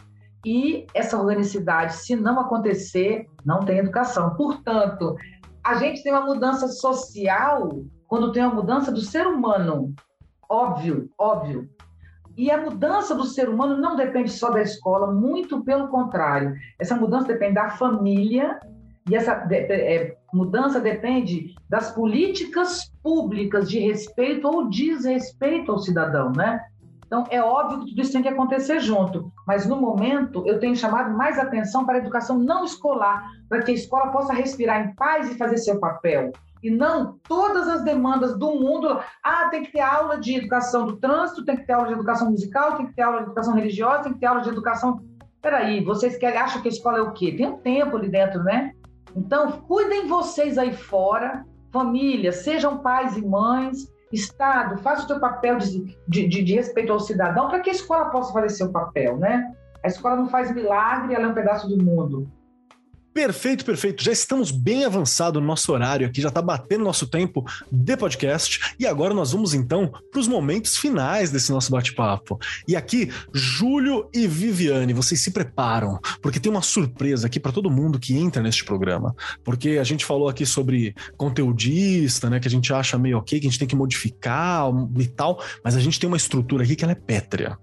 e essa organicidade, se não acontecer, não tem educação. Portanto, a gente tem uma mudança social quando tem uma mudança do ser humano. Óbvio, óbvio. E a mudança do ser humano não depende só da escola, muito pelo contrário. Essa mudança depende da família, e essa de, é, mudança depende das políticas públicas de respeito ou desrespeito ao cidadão, né? Então, é óbvio que tudo isso tem que acontecer junto, mas no momento eu tenho chamado mais atenção para a educação não escolar, para que a escola possa respirar em paz e fazer seu papel. E não todas as demandas do mundo. Ah, tem que ter aula de educação do trânsito, tem que ter aula de educação musical, tem que ter aula de educação religiosa, tem que ter aula de educação. Peraí, vocês querem, acham que a escola é o quê? Tem um tempo ali dentro, né? Então, cuidem vocês aí fora, família, sejam pais e mães, Estado, faça o seu papel de, de, de, de respeito ao cidadão para que a escola possa fazer seu papel, né? A escola não faz milagre, ela é um pedaço do mundo. Perfeito, perfeito. Já estamos bem avançado no nosso horário aqui, já está batendo nosso tempo de podcast. E agora nós vamos então para os momentos finais desse nosso bate-papo. E aqui, Júlio e Viviane, vocês se preparam, porque tem uma surpresa aqui para todo mundo que entra neste programa. Porque a gente falou aqui sobre conteudista, né, que a gente acha meio ok, que a gente tem que modificar e tal, mas a gente tem uma estrutura aqui que ela é pétrea.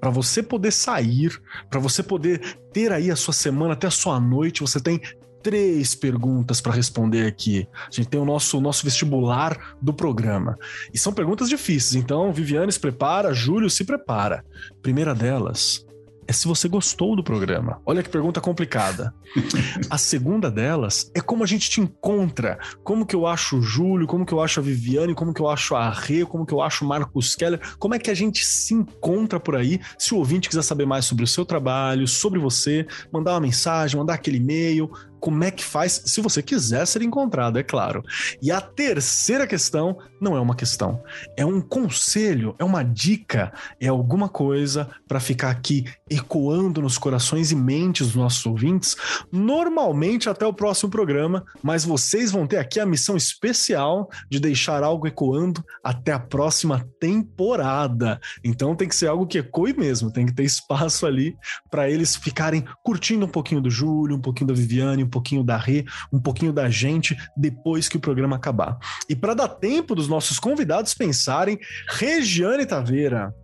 Para você poder sair, para você poder ter aí a sua semana até a sua noite, você tem três perguntas para responder aqui. A gente tem o nosso, nosso vestibular do programa. E são perguntas difíceis, então Viviane se prepara, Júlio se prepara. Primeira delas, é se você gostou do programa. Olha que pergunta complicada. [laughs] A segunda delas é como a gente te encontra. Como que eu acho o Júlio, como que eu acho a Viviane, como que eu acho a Rê, como que eu acho o Marcos Keller. Como é que a gente se encontra por aí? Se o ouvinte quiser saber mais sobre o seu trabalho, sobre você, mandar uma mensagem, mandar aquele e-mail, como é que faz se você quiser ser encontrado, é claro. E a terceira questão não é uma questão, é um conselho, é uma dica, é alguma coisa para ficar aqui ecoando nos corações e mentes dos nossos ouvintes, normalmente até o próximo programa, mas vocês vão ter aqui a missão especial de deixar algo ecoando até a próxima temporada. Então tem que ser algo que ecoe mesmo, tem que ter espaço ali para eles ficarem curtindo um pouquinho do Júlio, um pouquinho da Viviane, um pouquinho da Rê, um pouquinho da gente depois que o programa acabar. E para dar tempo dos nossos convidados pensarem, Regiane Taveira,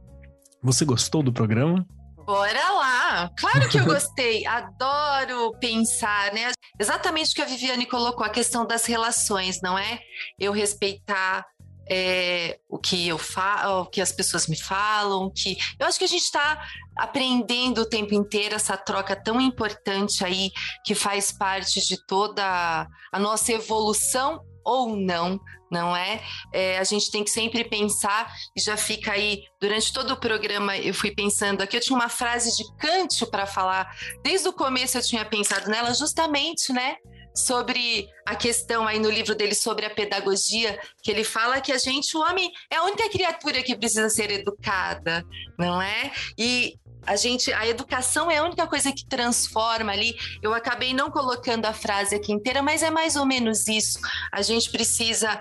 você gostou do programa? Bora lá! Claro que eu gostei, [laughs] adoro pensar, né? Exatamente o que a Viviane colocou, a questão das relações, não é? Eu respeitar é, o que eu falo, o que as pessoas me falam, que eu acho que a gente está aprendendo o tempo inteiro essa troca tão importante aí que faz parte de toda a nossa evolução ou não, não é? é? A gente tem que sempre pensar, e já fica aí, durante todo o programa eu fui pensando aqui, eu tinha uma frase de Kant para falar, desde o começo eu tinha pensado nela, justamente, né? Sobre a questão aí no livro dele sobre a pedagogia, que ele fala que a gente, o homem, é a única criatura que precisa ser educada, não é? E a gente, a educação é a única coisa que transforma ali. Eu acabei não colocando a frase aqui inteira, mas é mais ou menos isso. A gente precisa,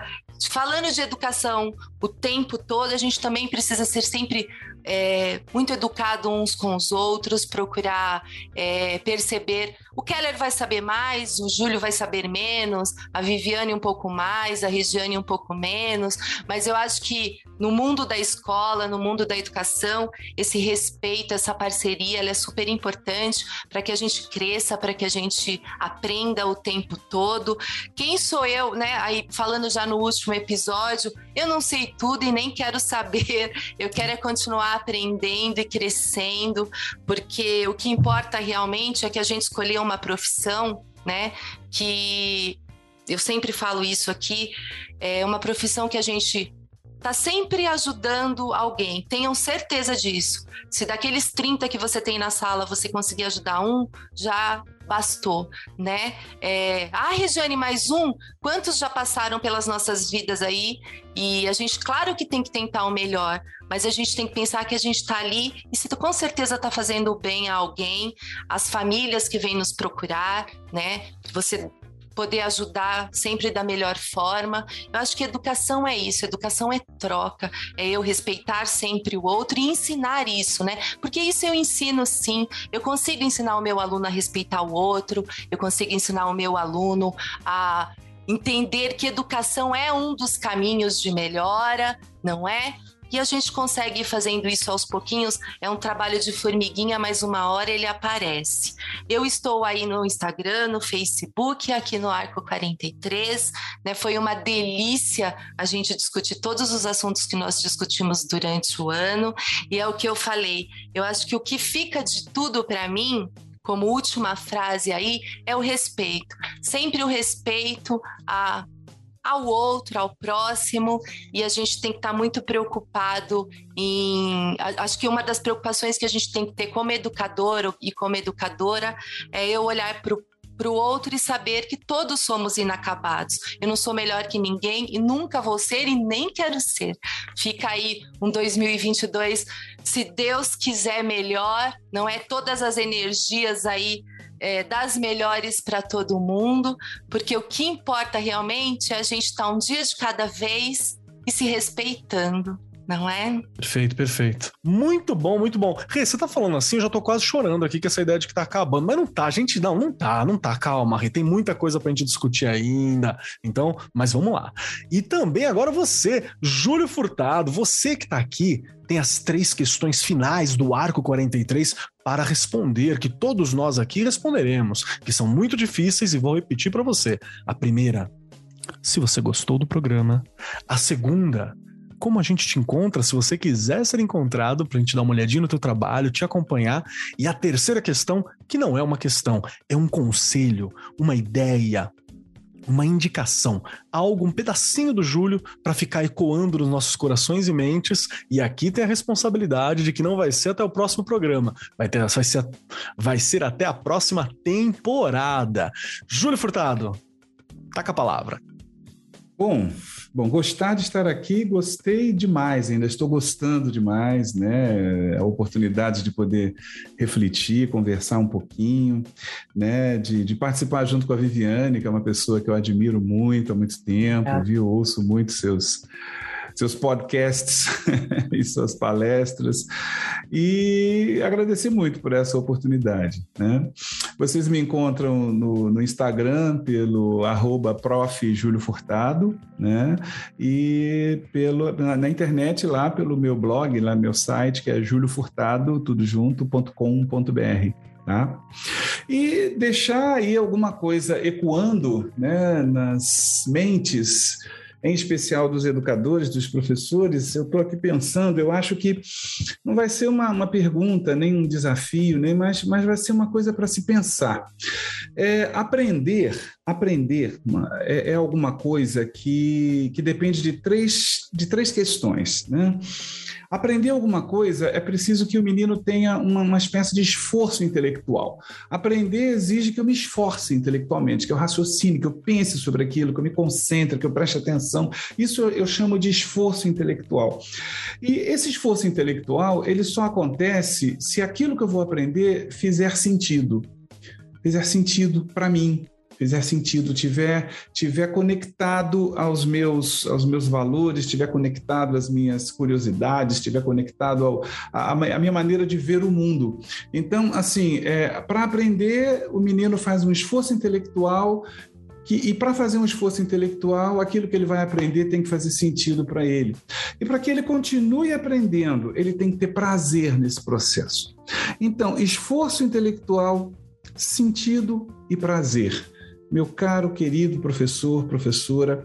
falando de educação o tempo todo, a gente também precisa ser sempre é, muito educado uns com os outros, procurar é, perceber. O Keller vai saber mais, o Júlio vai saber menos, a Viviane um pouco mais, a Regiane um pouco menos, mas eu acho que no mundo da escola, no mundo da educação, esse respeito, essa parceria, ela é super importante para que a gente cresça, para que a gente aprenda o tempo todo. Quem sou eu, né? Aí falando já no último episódio, eu não sei tudo e nem quero saber. Eu quero é continuar aprendendo e crescendo, porque o que importa realmente é que a gente escolheu uma profissão, né? Que eu sempre falo isso aqui, é uma profissão que a gente está sempre ajudando alguém. Tenham certeza disso. Se daqueles 30 que você tem na sala você conseguir ajudar um, já bastou, né? É, ah, Regiane, mais um? Quantos já passaram pelas nossas vidas aí? E a gente, claro que tem que tentar o melhor, mas a gente tem que pensar que a gente está ali e se com certeza está fazendo bem a alguém, as famílias que vêm nos procurar, né? Você poder ajudar sempre da melhor forma. Eu acho que educação é isso, educação é troca, é eu respeitar sempre o outro e ensinar isso, né? Porque isso eu ensino sim. Eu consigo ensinar o meu aluno a respeitar o outro, eu consigo ensinar o meu aluno a entender que educação é um dos caminhos de melhora, não é? E a gente consegue ir fazendo isso aos pouquinhos. É um trabalho de formiguinha, mas uma hora ele aparece. Eu estou aí no Instagram, no Facebook, aqui no Arco 43. Né? Foi uma delícia a gente discutir todos os assuntos que nós discutimos durante o ano. E é o que eu falei. Eu acho que o que fica de tudo para mim como última frase aí, é o respeito. Sempre o respeito a ao outro, ao próximo, e a gente tem que estar tá muito preocupado em. Acho que uma das preocupações que a gente tem que ter como educador e como educadora é eu olhar para o para o outro e saber que todos somos inacabados. Eu não sou melhor que ninguém e nunca vou ser e nem quero ser. Fica aí um 2022, se Deus quiser melhor, não é todas as energias aí é, das melhores para todo mundo, porque o que importa realmente é a gente estar tá um dia de cada vez e se respeitando não é? Perfeito, perfeito. Muito bom, muito bom. Rê, você tá falando assim, eu já tô quase chorando aqui com essa ideia de que tá acabando, mas não tá, gente, não, não tá, não tá, calma, Rê, tem muita coisa pra gente discutir ainda, então, mas vamos lá. E também agora você, Júlio Furtado, você que tá aqui, tem as três questões finais do Arco 43 para responder, que todos nós aqui responderemos, que são muito difíceis e vou repetir para você. A primeira, se você gostou do programa. A segunda, como a gente te encontra, se você quiser ser encontrado, para a gente dar uma olhadinha no teu trabalho, te acompanhar. E a terceira questão, que não é uma questão, é um conselho, uma ideia, uma indicação, algo, um pedacinho do Júlio para ficar ecoando nos nossos corações e mentes. E aqui tem a responsabilidade de que não vai ser até o próximo programa, vai, ter, vai, ser, vai ser até a próxima temporada. Júlio Furtado, taca a palavra. Bom, bom, gostar de estar aqui, gostei demais, ainda estou gostando demais, né? A oportunidade de poder refletir, conversar um pouquinho, né? De, de participar junto com a Viviane, que é uma pessoa que eu admiro muito há muito tempo, é. viu? Ouço muito seus seus podcasts [laughs] e suas palestras. E agradecer muito por essa oportunidade. Né? Vocês me encontram no, no Instagram pelo arroba Furtado, né? E pelo, na, na, internet lá pelo meu blog, lá meu site, que é juliofurtado, tudo. Tá? E deixar aí alguma coisa ecoando né, nas mentes em especial dos educadores, dos professores, eu estou aqui pensando, eu acho que não vai ser uma, uma pergunta, nem um desafio, nem mais, mas vai ser uma coisa para se pensar. É, aprender, aprender é, é, alguma coisa que, que depende de três, de três questões, né? Aprender alguma coisa é preciso que o menino tenha uma, uma espécie de esforço intelectual. Aprender exige que eu me esforce intelectualmente, que eu raciocine, que eu pense sobre aquilo, que eu me concentre, que eu preste atenção. Isso eu, chamo de esforço intelectual. E esse esforço intelectual, ele só acontece se aquilo que eu vou aprender fizer sentido. Fizer sentido para mim, fizer sentido, tiver tiver conectado aos meus aos meus valores, tiver conectado às minhas curiosidades, tiver conectado ao, a, a minha maneira de ver o mundo. Então, assim, é, para aprender, o menino faz um esforço intelectual que, e para fazer um esforço intelectual, aquilo que ele vai aprender tem que fazer sentido para ele. E para que ele continue aprendendo, ele tem que ter prazer nesse processo. Então, esforço intelectual, sentido e prazer. Meu caro, querido professor, professora,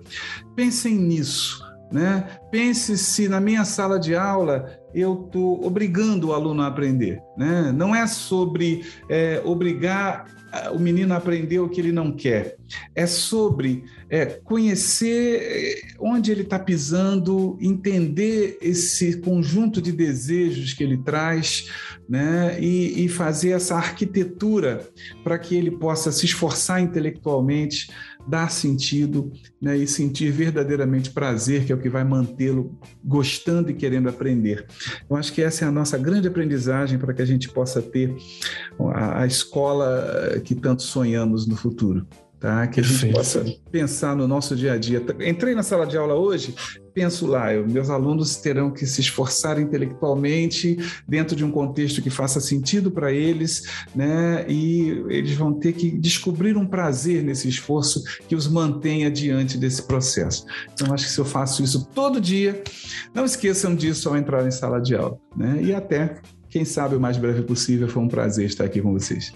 pensem nisso. Né? Pense se na minha sala de aula eu estou obrigando o aluno a aprender. Né? Não é sobre é, obrigar o menino a aprender o que ele não quer. É sobre é, conhecer é, onde ele está pisando, entender esse conjunto de desejos que ele traz, né? E, e fazer essa arquitetura para que ele possa se esforçar intelectualmente, dar sentido né? e sentir verdadeiramente prazer, que é o que vai mantê-lo gostando e querendo aprender. Eu acho que essa é a nossa grande aprendizagem para que a gente possa ter a, a escola que tanto sonhamos no futuro tá? Que a gente possa pensar no nosso dia a dia. Entrei na sala de aula hoje, penso lá, eu, meus alunos terão que se esforçar intelectualmente dentro de um contexto que faça sentido para eles, né? E eles vão ter que descobrir um prazer nesse esforço que os mantenha diante desse processo. Então, acho que se eu faço isso todo dia, não esqueçam disso ao entrar em sala de aula, né? E até, quem sabe, o mais breve possível. Foi um prazer estar aqui com vocês.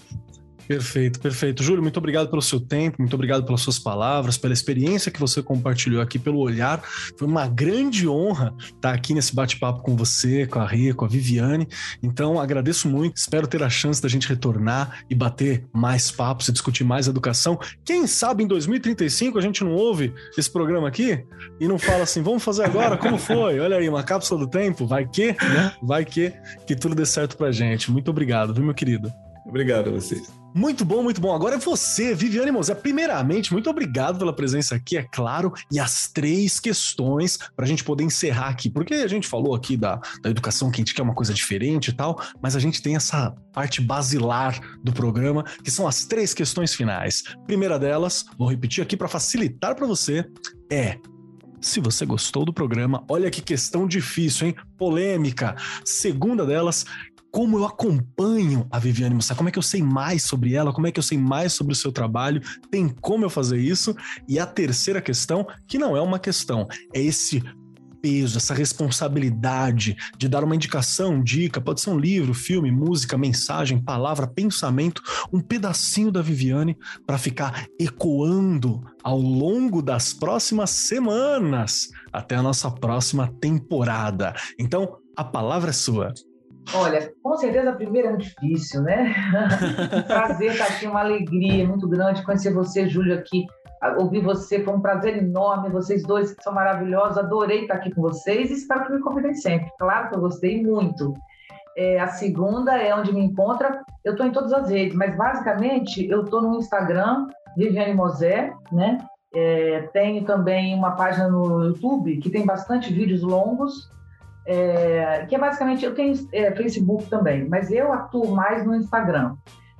Perfeito, perfeito. Júlio, muito obrigado pelo seu tempo, muito obrigado pelas suas palavras, pela experiência que você compartilhou aqui, pelo olhar. Foi uma grande honra estar aqui nesse bate-papo com você, com a Ria, com a Viviane. Então, agradeço muito, espero ter a chance da gente retornar e bater mais papos e discutir mais educação. Quem sabe em 2035 a gente não ouve esse programa aqui e não fala assim, vamos fazer agora, como foi? Olha aí, uma cápsula do tempo, vai que, né? Vai que, que tudo dê certo pra gente. Muito obrigado, viu, meu querido? Obrigado a vocês. Muito bom, muito bom. Agora é você, Viviane Mozé. Primeiramente, muito obrigado pela presença aqui, é claro, e as três questões para a gente poder encerrar aqui, porque a gente falou aqui da, da educação que a gente quer uma coisa diferente e tal, mas a gente tem essa parte basilar do programa, que são as três questões finais. Primeira delas, vou repetir aqui para facilitar para você, é se você gostou do programa, olha que questão difícil, hein? Polêmica. Segunda delas, como eu acompanho a Viviane Mussa, como é que eu sei mais sobre ela, como é que eu sei mais sobre o seu trabalho, tem como eu fazer isso? E a terceira questão, que não é uma questão, é esse peso, essa responsabilidade de dar uma indicação, dica, pode ser um livro, filme, música, mensagem, palavra, pensamento, um pedacinho da Viviane para ficar ecoando ao longo das próximas semanas até a nossa próxima temporada. Então, a palavra é sua. Olha, com certeza a primeira é muito difícil, né? [laughs] prazer estar aqui, uma alegria muito grande conhecer você, Júlio, aqui ouvir você, foi um prazer enorme. Vocês dois são maravilhosos, adorei estar aqui com vocês e espero que me convidem sempre. Claro que eu gostei muito. É, a segunda é onde me encontra. Eu estou em todas as redes, mas basicamente eu estou no Instagram, Viviane Mosé, né? É, tenho também uma página no YouTube que tem bastante vídeos longos, é, que é basicamente, eu tenho é, Facebook também, mas eu atuo mais no Instagram.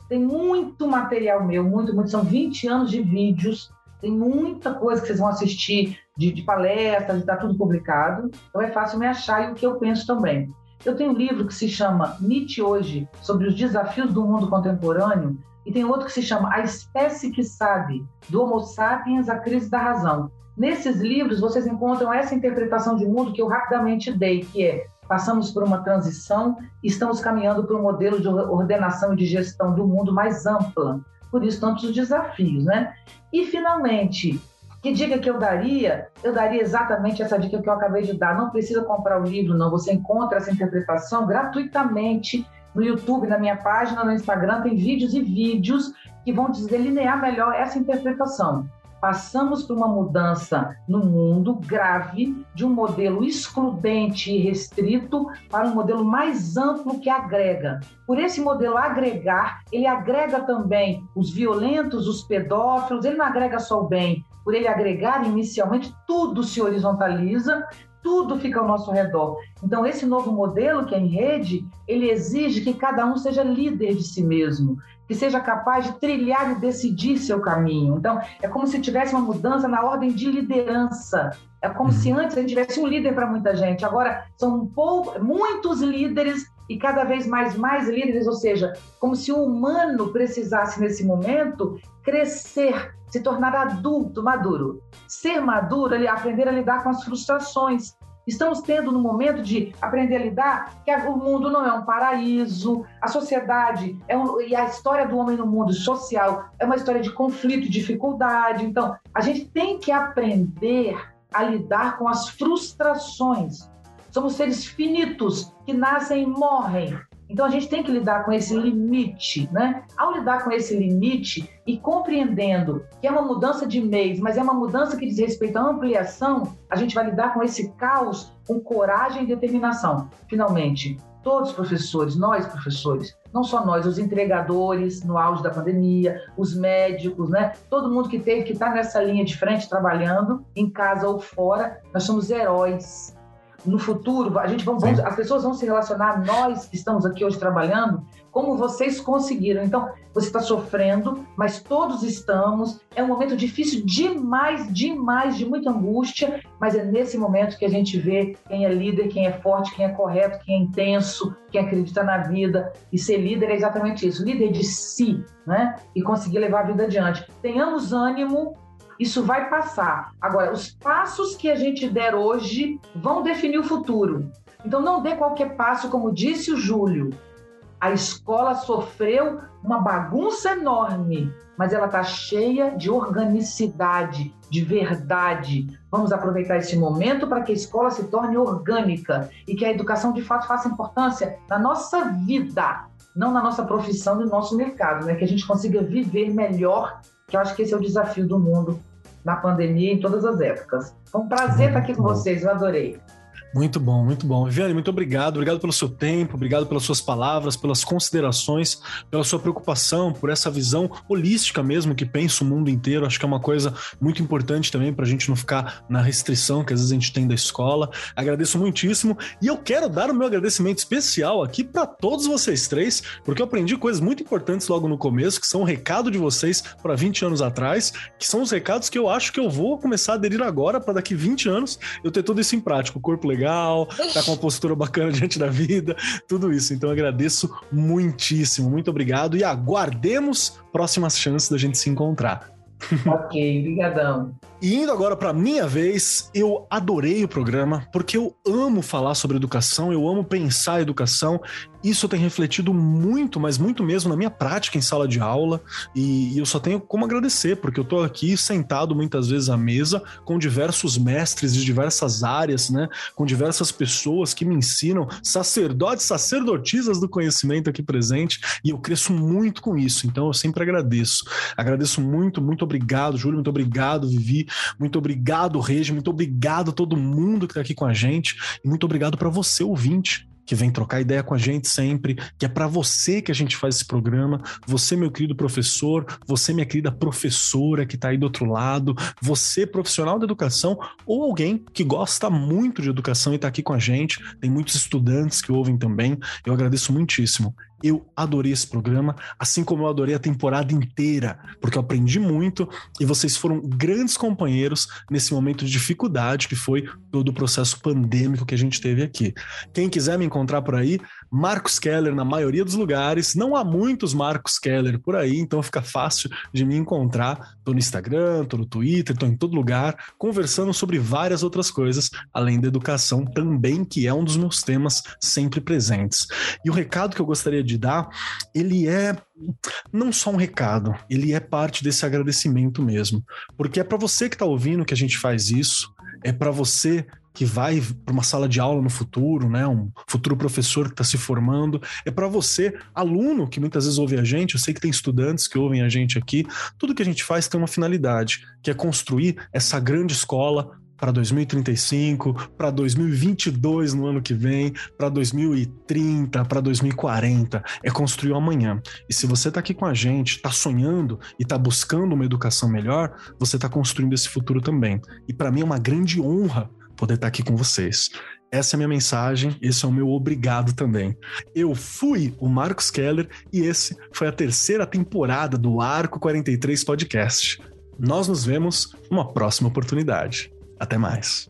Tem muito material meu, muito, muito, são 20 anos de vídeos, tem muita coisa que vocês vão assistir de, de palestras, está tudo publicado, então é fácil me achar e o que eu penso também. Eu tenho um livro que se chama Nietzsche Hoje, sobre os desafios do mundo contemporâneo, e tem outro que se chama A Espécie que Sabe, do Homo sapiens à Crise da Razão. Nesses livros vocês encontram essa interpretação de mundo que eu rapidamente dei, que é passamos por uma transição e estamos caminhando para um modelo de ordenação e de gestão do mundo mais ampla. Por isso, tantos desafios, né? E, finalmente, que dica que eu daria? Eu daria exatamente essa dica que eu acabei de dar. Não precisa comprar o livro, não. Você encontra essa interpretação gratuitamente no YouTube, na minha página, no Instagram, tem vídeos e vídeos que vão delinear melhor essa interpretação. Passamos por uma mudança no mundo grave de um modelo excludente e restrito para um modelo mais amplo que agrega. Por esse modelo agregar, ele agrega também os violentos, os pedófilos, ele não agrega só o bem. Por ele agregar inicialmente, tudo se horizontaliza tudo fica ao nosso redor. Então, esse novo modelo que é em rede, ele exige que cada um seja líder de si mesmo, que seja capaz de trilhar e decidir seu caminho. Então, é como se tivesse uma mudança na ordem de liderança. É como se uhum. antes a gente tivesse um líder para muita gente. Agora, são pouco, muitos líderes e cada vez mais mais líderes, ou seja, como se o humano precisasse nesse momento crescer se tornar adulto, maduro. Ser maduro, ele aprender a lidar com as frustrações. Estamos tendo no momento de aprender a lidar que o mundo não é um paraíso, a sociedade é um, e a história do homem no mundo social é uma história de conflito, dificuldade. Então, a gente tem que aprender a lidar com as frustrações. Somos seres finitos que nascem e morrem. Então a gente tem que lidar com esse limite, né? Ao lidar com esse limite e compreendendo que é uma mudança de mês, mas é uma mudança que diz respeito à ampliação, a gente vai lidar com esse caos com coragem e determinação. Finalmente, todos os professores, nós professores, não só nós, os entregadores no auge da pandemia, os médicos, né? Todo mundo que teve que estar tá nessa linha de frente trabalhando, em casa ou fora, nós somos heróis no futuro, a gente vamos, as pessoas vão se relacionar, nós que estamos aqui hoje trabalhando, como vocês conseguiram. Então, você está sofrendo, mas todos estamos. É um momento difícil demais, demais, de muita angústia, mas é nesse momento que a gente vê quem é líder, quem é forte, quem é correto, quem é intenso, quem acredita na vida. E ser líder é exatamente isso, líder de si, né? E conseguir levar a vida adiante. Tenhamos ânimo, isso vai passar. Agora, os passos que a gente der hoje vão definir o futuro. Então, não dê qualquer passo, como disse o Júlio. A escola sofreu uma bagunça enorme, mas ela está cheia de organicidade, de verdade. Vamos aproveitar esse momento para que a escola se torne orgânica e que a educação de fato faça importância na nossa vida, não na nossa profissão e no nosso mercado, né? Que a gente consiga viver melhor que eu acho que esse é o desafio do mundo na pandemia em todas as épocas. Foi um prazer estar aqui com vocês, eu adorei. Muito bom, muito bom. Viviane, muito obrigado. Obrigado pelo seu tempo, obrigado pelas suas palavras, pelas considerações, pela sua preocupação, por essa visão holística mesmo que pensa o mundo inteiro. Acho que é uma coisa muito importante também para a gente não ficar na restrição que às vezes a gente tem da escola. Agradeço muitíssimo e eu quero dar o meu agradecimento especial aqui para todos vocês três, porque eu aprendi coisas muito importantes logo no começo, que são o recado de vocês para 20 anos atrás, que são os recados que eu acho que eu vou começar a aderir agora para daqui 20 anos eu ter tudo isso em prática. O corpo legal legal, tá com uma postura bacana diante da vida, tudo isso. Então agradeço muitíssimo, muito obrigado e aguardemos próximas chances da gente se encontrar. Ok, brigadão. E indo agora para minha vez, eu adorei o programa porque eu amo falar sobre educação, eu amo pensar educação isso tem refletido muito, mas muito mesmo na minha prática em sala de aula, e, eu só tenho como agradecer, porque eu estou aqui sentado muitas vezes à mesa com diversos mestres de diversas áreas, né? Com diversas pessoas que me ensinam, sacerdotes, sacerdotisas do conhecimento aqui presente, e eu cresço muito com isso, então eu sempre agradeço. Agradeço muito, muito obrigado, Júlio, muito obrigado, Vivi, muito obrigado, Regi, muito obrigado a todo mundo que está aqui com a gente, e muito obrigado para você, ouvinte que vem trocar ideia com a gente sempre, que é para você que a gente faz esse programa. Você, meu querido professor, você, minha querida professora que está aí do outro lado, você, profissional da educação, ou alguém que gosta muito de educação e está aqui com a gente. Tem muitos estudantes que ouvem também. Eu agradeço muitíssimo. Eu adorei esse programa, assim como eu adorei a temporada inteira, porque eu aprendi muito e vocês foram grandes companheiros nesse momento de dificuldade que foi todo o processo pandêmico que a gente teve aqui. Quem quiser me encontrar por aí, Marcos Keller na maioria dos lugares. Não há muitos Marcos Keller por aí, então fica fácil de me encontrar. Tô no Instagram, tô no Twitter, tô em todo lugar, conversando sobre várias outras coisas, além da educação também, que é um dos meus temas sempre presentes. E o recado que eu gostaria de dar, ele é não só um recado, ele é parte desse agradecimento mesmo. Porque é para você que está ouvindo que a gente faz isso, é para você que vai para uma sala de aula no futuro, né, um futuro professor que está se formando, é para você, aluno que muitas vezes ouve a gente, eu sei que tem estudantes que ouvem a gente aqui, tudo que a gente faz tem uma finalidade, que é construir essa grande escola para 2035, para 2022 no ano que vem, para 2030, para 2040. É construir o amanhã. E se você está aqui com a gente, está sonhando e está buscando uma educação melhor, você está construindo esse futuro também. E para mim é uma grande honra poder estar aqui com vocês. Essa é a minha mensagem, esse é o meu obrigado também. Eu fui o Marcos Keller e esse foi a terceira temporada do Arco 43 Podcast. Nós nos vemos numa próxima oportunidade. Até mais.